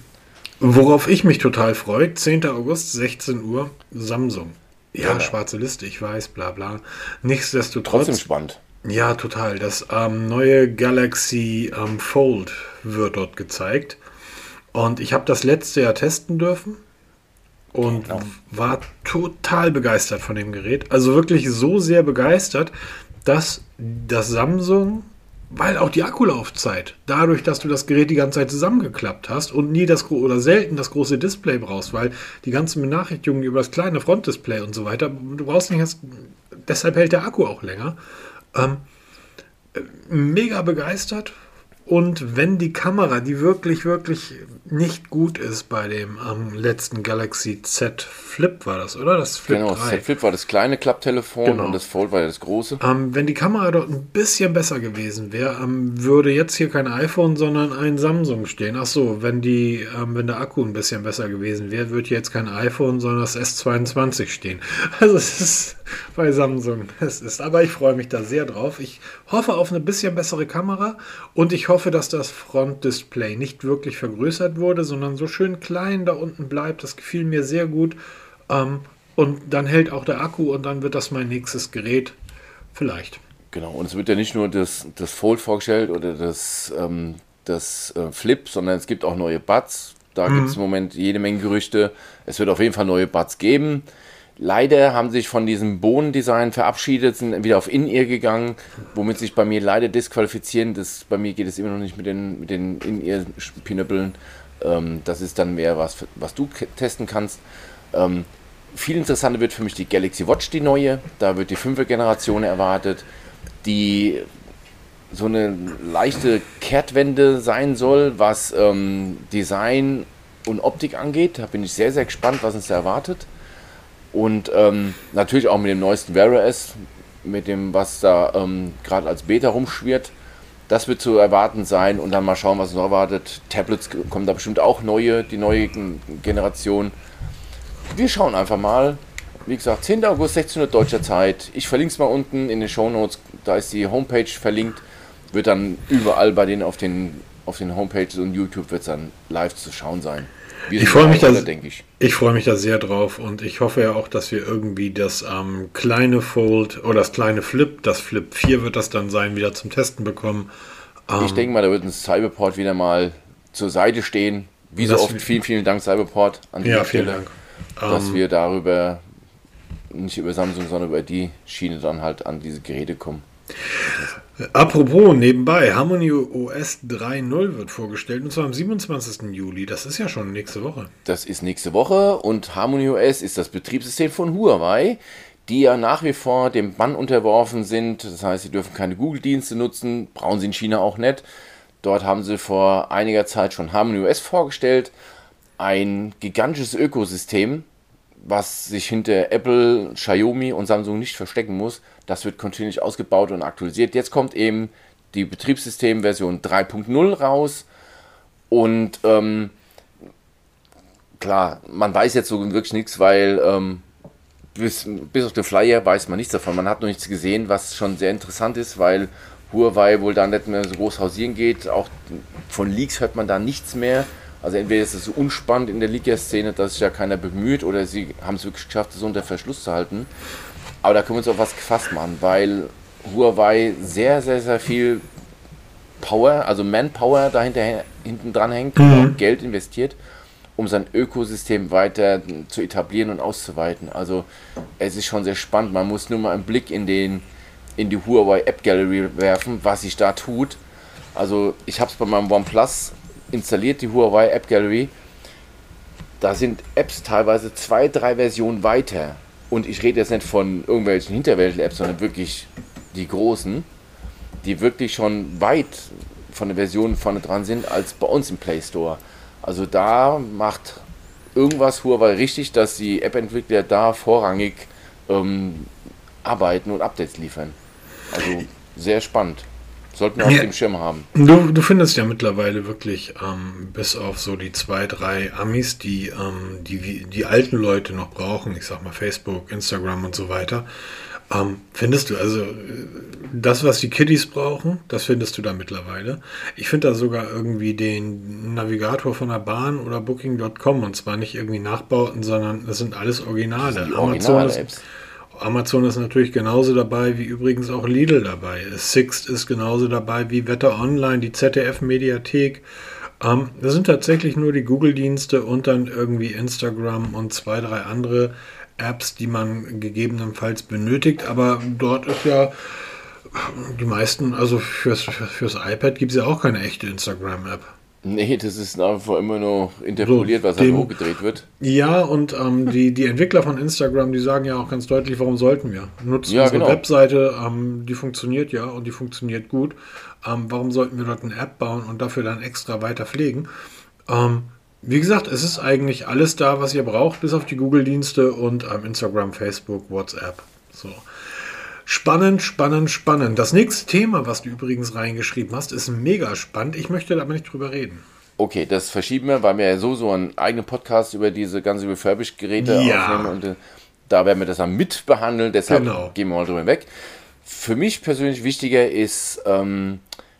Worauf ich mich total freue, 10. August, 16 Uhr, Samsung. Ja, genau. schwarze Liste, ich weiß, bla bla. Nichtsdestotrotz. Trotzdem spannend. Ja, total. Das ähm, neue Galaxy ähm, Fold wird dort gezeigt. Und ich habe das letzte Jahr testen dürfen und genau. war total begeistert von dem Gerät. Also wirklich so sehr begeistert, dass das Samsung, weil auch die Akkulaufzeit, dadurch, dass du das Gerät die ganze Zeit zusammengeklappt hast und nie das oder selten das große Display brauchst, weil die ganzen Benachrichtigungen über das kleine Frontdisplay und so weiter, du brauchst nicht, deshalb hält der Akku auch länger. Ähm, mega begeistert und wenn die Kamera, die wirklich, wirklich nicht gut ist bei dem ähm, letzten Galaxy Z Flip war das, oder? Das Flip genau, 3. Z Flip war das kleine Klapptelefon genau. und das Fold war ja das große. Ähm, wenn die Kamera dort ein bisschen besser gewesen wäre, ähm, würde jetzt hier kein iPhone, sondern ein Samsung stehen. Ach so, wenn die, ähm, wenn der Akku ein bisschen besser gewesen wäre, würde jetzt kein iPhone, sondern das S22 stehen. [laughs] Also es ist bei Samsung. Es ist, aber ich freue mich da sehr drauf. Ich hoffe auf eine bisschen bessere Kamera und ich hoffe, dass das Frontdisplay nicht wirklich vergrößert wurde, sondern so schön klein da unten bleibt. Das gefiel mir sehr gut. Ähm, und dann hält auch der Akku und dann wird das mein nächstes Gerät. Vielleicht. Genau, und es wird ja nicht nur das, das Fold vorgestellt oder das, ähm, das äh, Flip, sondern es gibt auch neue Buds. Da mhm. gibt es im Moment jede Menge Gerüchte. Es wird auf jeden Fall neue Buds geben. Leider haben sich von diesem Bohnendesign verabschiedet, sind wieder auf In-Ear gegangen, womit sich bei mir leider disqualifizieren. Das, bei mir geht es immer noch nicht mit den, mit den In-Ear-Pinöppeln. Ähm, das ist dann mehr was, was du testen kannst. Ähm, viel interessanter wird für mich die Galaxy Watch, die neue. Da wird die fünfte Generation erwartet, die so eine leichte Kehrtwende sein soll, was ähm, Design und Optik angeht. Da bin ich sehr, sehr gespannt, was uns da erwartet. Und ähm, natürlich auch mit dem neuesten Wear OS, mit dem, was da ähm, gerade als Beta rumschwirrt. Das wird zu erwarten sein und dann mal schauen, was uns erwartet. Tablets kommen da bestimmt auch neue, die neue Generation. Wir schauen einfach mal. Wie gesagt, 10. August, 16 Uhr deutscher Zeit. Ich verlinke es mal unten in den Show Notes. Da ist die Homepage verlinkt. Wird dann überall bei denen auf den, auf den Homepages und YouTube wird es dann live zu schauen sein. Ich freue mich, da, denke ich. ich freue mich da sehr drauf und ich hoffe ja auch, dass wir irgendwie das ähm, kleine Fold oder das kleine Flip, das Flip 4 wird das dann sein, wieder zum Testen bekommen. Ähm, ich denke mal, da wird ein Cyberport wieder mal zur Seite stehen. Wie so oft, vielen, vielen Dank, Cyberport, an ja, Stelle, Dank. Dass ähm, wir darüber, nicht über Samsung, sondern über die Schiene dann halt an diese Geräte kommen. Apropos, nebenbei, Harmony OS 3.0 wird vorgestellt und zwar am 27. Juli. Das ist ja schon nächste Woche. Das ist nächste Woche und Harmony OS ist das Betriebssystem von Huawei, die ja nach wie vor dem Bann unterworfen sind. Das heißt, sie dürfen keine Google-Dienste nutzen, brauchen sie in China auch nicht. Dort haben sie vor einiger Zeit schon Harmony OS vorgestellt. Ein gigantisches Ökosystem, was sich hinter Apple, Xiaomi und Samsung nicht verstecken muss. Das wird kontinuierlich ausgebaut und aktualisiert. Jetzt kommt eben die Betriebssystemversion 3.0 raus. Und ähm, klar, man weiß jetzt so wirklich nichts, weil ähm, bis, bis auf den Flyer weiß man nichts davon. Man hat noch nichts gesehen, was schon sehr interessant ist, weil Huawei wohl da nicht mehr so groß hausieren geht. Auch von Leaks hört man da nichts mehr. Also entweder ist es so unspannend in der Liga-Szene, dass sich ja keiner bemüht, oder sie haben es wirklich geschafft, es unter Verschluss zu halten. Aber da können wir uns auf was gefasst machen, weil Huawei sehr, sehr, sehr viel Power, also Manpower dahinter hinten dran hängt mhm. und Geld investiert, um sein Ökosystem weiter zu etablieren und auszuweiten. Also es ist schon sehr spannend. Man muss nur mal einen Blick in den in die Huawei App Gallery werfen, was sich da tut. Also ich habe es bei meinem OnePlus installiert, die Huawei App Gallery. Da sind Apps teilweise zwei, drei Versionen weiter. Und ich rede jetzt nicht von irgendwelchen Hinterwelt-Apps, sondern wirklich die großen, die wirklich schon weit von der Version vorne dran sind als bei uns im Play Store. Also da macht irgendwas Huawei richtig, dass die App-Entwickler da vorrangig ähm, arbeiten und Updates liefern. Also sehr spannend. Sollten wir auf ja, dem Schirm haben. Du, du findest ja mittlerweile wirklich, ähm, bis auf so die zwei, drei Amis, die, ähm, die die alten Leute noch brauchen, ich sag mal Facebook, Instagram und so weiter, ähm, findest du, also das, was die Kiddies brauchen, das findest du da mittlerweile. Ich finde da sogar irgendwie den Navigator von der Bahn oder Booking.com und zwar nicht irgendwie Nachbauten, sondern das sind alles Originale. Amazon ist, Amazon ist natürlich genauso dabei wie übrigens auch Lidl dabei. Sixt ist genauso dabei wie Wetter Online, die ZDF-Mediathek. Ähm, das sind tatsächlich nur die Google-Dienste und dann irgendwie Instagram und zwei, drei andere Apps, die man gegebenenfalls benötigt. Aber dort ist ja die meisten, also fürs, fürs iPad gibt es ja auch keine echte Instagram-App. Nee, das ist nach wie vor immer noch interpoliert, so, was halt hochgedreht wird. Ja, und ähm, die, die Entwickler von Instagram, die sagen ja auch ganz deutlich, warum sollten wir? Nutzen ja, unsere genau. Webseite, ähm, die funktioniert ja und die funktioniert gut. Ähm, warum sollten wir dort eine App bauen und dafür dann extra weiter pflegen? Ähm, wie gesagt, es ist eigentlich alles da, was ihr braucht, bis auf die Google-Dienste und ähm, Instagram, Facebook, WhatsApp. So. Spannend, spannend, spannend. Das nächste Thema, was du übrigens reingeschrieben hast, ist mega spannend. Ich möchte aber nicht drüber reden. Okay, das verschieben wir, weil wir ja so so einen eigenen Podcast über diese ganzen Refurbished-Geräte ja. aufnehmen und äh, da werden wir das dann mit behandeln. Deshalb genau. gehen wir mal drüber weg. Für mich persönlich wichtiger ist, ähm,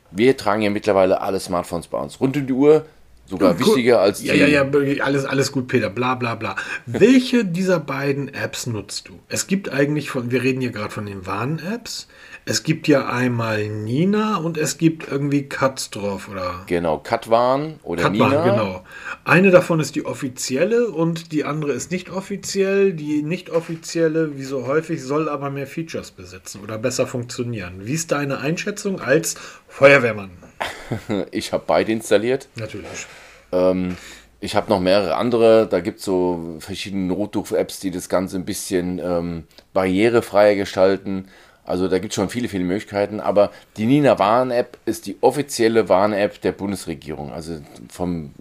wir tragen ja mittlerweile alle Smartphones bei uns. Rund um die Uhr Sogar wichtiger als die. Ja, ja, ja, alles, alles gut, Peter, bla bla bla. Welche dieser beiden Apps nutzt du? Es gibt eigentlich von, wir reden hier gerade von den Warn-Apps. Es gibt ja einmal Nina und es gibt irgendwie Katzdorf oder. Genau, Katwan oder Katwan, Nina. genau. Eine davon ist die offizielle und die andere ist nicht offiziell. Die nicht offizielle, wie so häufig, soll aber mehr Features besitzen oder besser funktionieren. Wie ist deine Einschätzung als Feuerwehrmann? [laughs] ich habe beide installiert. Natürlich. Ähm, ich habe noch mehrere andere. Da gibt es so verschiedene Notdurf-Apps, die das Ganze ein bisschen ähm, barrierefreier gestalten. Also da gibt es schon viele, viele Möglichkeiten. Aber die Nina Warn-App ist die offizielle Warn-App der Bundesregierung. Also vom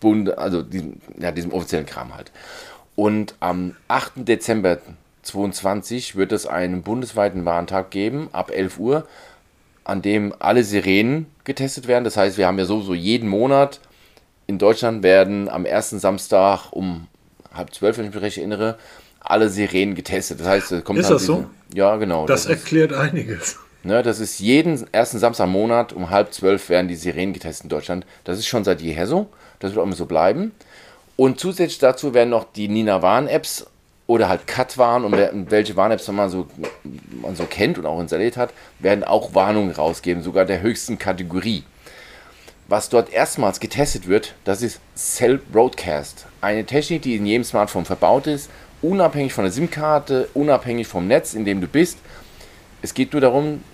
Bund, also diesem, ja, diesem offiziellen Kram halt. Und am 8. Dezember 2022 wird es einen bundesweiten Warntag geben, ab 11 Uhr, an dem alle Sirenen getestet werden. Das heißt, wir haben ja sowieso jeden Monat in Deutschland werden am ersten Samstag um halb zwölf, wenn ich mich recht erinnere, alle Sirenen getestet. Das heißt, es kommt ist das diese, so? Ja, genau. Das, das erklärt ist, einiges. Ne, das ist jeden ersten Samstag im Monat um halb zwölf werden die Sirenen getestet in Deutschland. Das ist schon seit jeher so. Das wird auch immer so bleiben. Und zusätzlich dazu werden noch die Nina Warn-Apps oder halt Cut-Warn und welche Warn-Apps man so, man so kennt und auch installiert hat, werden auch Warnungen rausgeben, sogar der höchsten Kategorie. Was dort erstmals getestet wird, das ist Cell Broadcast. Eine Technik, die in jedem Smartphone verbaut ist, unabhängig von der SIM-Karte, unabhängig vom Netz, in dem du bist. Es geht nur darum,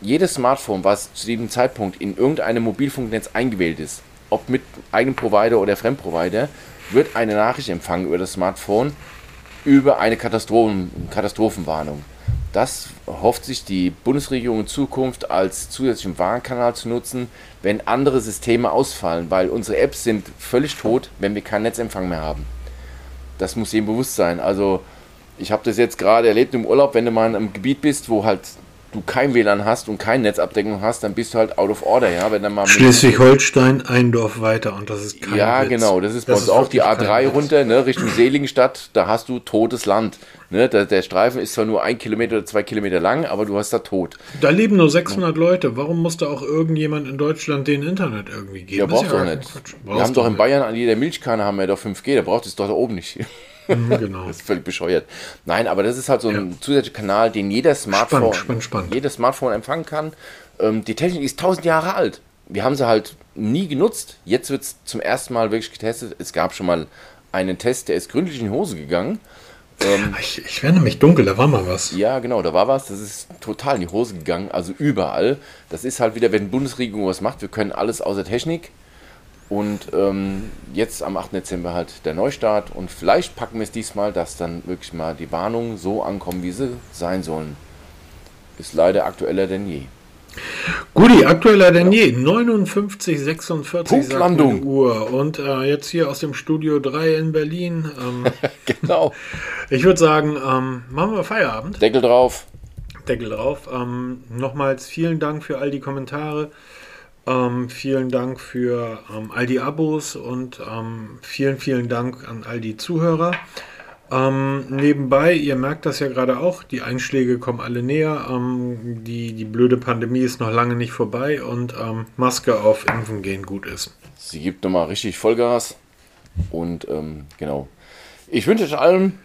jedes Smartphone, was zu diesem Zeitpunkt in irgendeinem Mobilfunknetz eingewählt ist, ob mit eigenem Provider oder Fremdprovider, wird eine Nachricht empfangen über das Smartphone über eine Katastrophen Katastrophenwarnung. Das hofft sich die Bundesregierung in Zukunft als zusätzlichen Warnkanal zu nutzen, wenn andere Systeme ausfallen, weil unsere Apps sind völlig tot, wenn wir keinen Netzempfang mehr haben. Das muss jedem bewusst sein. Also ich habe das jetzt gerade erlebt im Urlaub, wenn du mal in einem Gebiet bist, wo halt du kein WLAN hast und keine Netzabdeckung hast, dann bist du halt out of order, ja. Wenn dann mal Schleswig-Holstein, ein Dorf weiter und das ist kein Ja, Witz. genau, das ist bei uns auch die A3 runter, ne, Richtung Seligenstadt, da hast du totes Land. Ne, der, der, Streifen ist zwar nur ein Kilometer oder zwei Kilometer lang, aber du hast da tot. Da leben nur 600 Leute. Warum muss da auch irgendjemand in Deutschland den Internet irgendwie geben? Ja, braucht doch nicht. Wir haben doch in Bayern an jeder Milchkanne haben wir doch 5G, da braucht es doch da oben nicht. Mhm, genau. [laughs] Das ist völlig bescheuert. Nein, aber das ist halt so ein Ja. zusätzlicher Kanal, den jeder Smartphone, Spannend, spannend, spannend. jedes Smartphone empfangen kann. Ähm, die Technik ist 1000 Jahre alt. Wir haben sie halt nie genutzt. Jetzt wird es zum ersten Mal wirklich getestet. Es gab schon mal einen Test, der ist gründlich in die Hose gegangen. Ähm, [laughs] Ich, ich werde nämlich dunkel, da war mal was. ja, genau, da war was. Das ist total in die Hose gegangen. Also überall. Das ist halt wieder, wenn die Bundesregierung was macht, wir können alles außer Technik. Und ähm, jetzt am 8. Dezember halt der Neustart. Und vielleicht packen wir es diesmal, dass dann wirklich mal die Warnungen so ankommen, wie sie sein sollen. Ist leider aktueller denn je. Guti, aktueller denn je. 59, 46 Punktlandung. Uhr. Und äh, jetzt hier aus dem Studio 3 in Berlin. Ähm, [laughs] Genau. ich würde sagen, ähm, machen wir Feierabend. Deckel drauf. Deckel drauf. Ähm, nochmals vielen Dank für all die Kommentare. Ähm, vielen Dank für ähm, all die Abos und ähm, vielen, vielen Dank an all die Zuhörer. Ähm, nebenbei, ihr merkt das ja gerade auch, die Einschläge kommen alle näher. Ähm, die, die blöde Pandemie ist noch lange nicht vorbei und ähm, Maske auf Impfen gehen gut ist. Sie gibt nochmal richtig Vollgas. Und genau. Ich wünsche euch allen,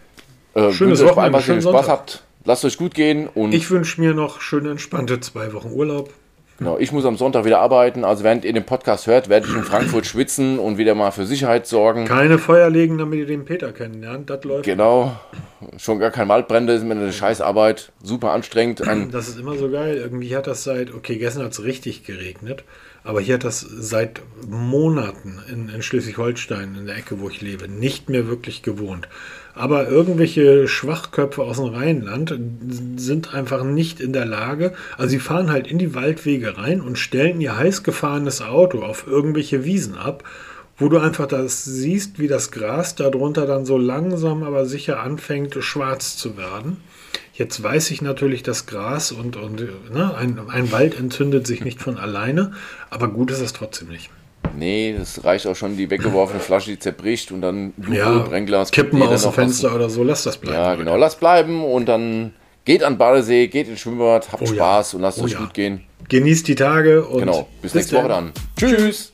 äh, Schönes Wochenende, ihr schönen Spaß Sonntag. habt. Lasst euch gut gehen. Und Ich wünsche mir noch schöne, entspannte zwei Wochen Urlaub. Genau, ich muss am Sonntag wieder arbeiten. Also während ihr den Podcast hört, werde ich in Frankfurt schwitzen und wieder mal für Sicherheit sorgen. Keine Feuer legen, damit ihr den Peter kennenlernt. Das läuft. Genau. Schon gar kein Waldbrände, ist mir eine Scheißarbeit. Super anstrengend. [clears throat] Ein, Das ist immer so geil. Irgendwie hat das seit, okay, gestern hat es richtig geregnet, aber hier hat das seit Monaten in, in Schleswig-Holstein, in der Ecke, wo ich lebe, nicht mehr wirklich gewohnt. Aber irgendwelche Schwachköpfe aus dem Rheinland sind einfach nicht in der Lage, also sie fahren halt in die Waldwege rein und stellen ihr heiß gefahrenes Auto auf irgendwelche Wiesen ab, wo du einfach das siehst, wie das Gras darunter dann so langsam aber sicher anfängt schwarz zu werden. Jetzt weiß ich natürlich, das Gras und, und ne, ein, ein Wald entzündet sich nicht von alleine, aber gut ist es trotzdem nicht. nee, das reicht auch schon, die weggeworfene Flasche, die zerbricht und dann Ja, Brennglas. kippen jeder aus dem. Fenster oder so, lass das bleiben. Ja, genau. Lasst bleiben und dann geht an Badesee, geht ins Schwimmbad, habt Oh ja. Spaß und lasst Oh euch ja. gut gehen. Genießt die Tage und Genau. Bis, nächste Woche dann. Tschüss.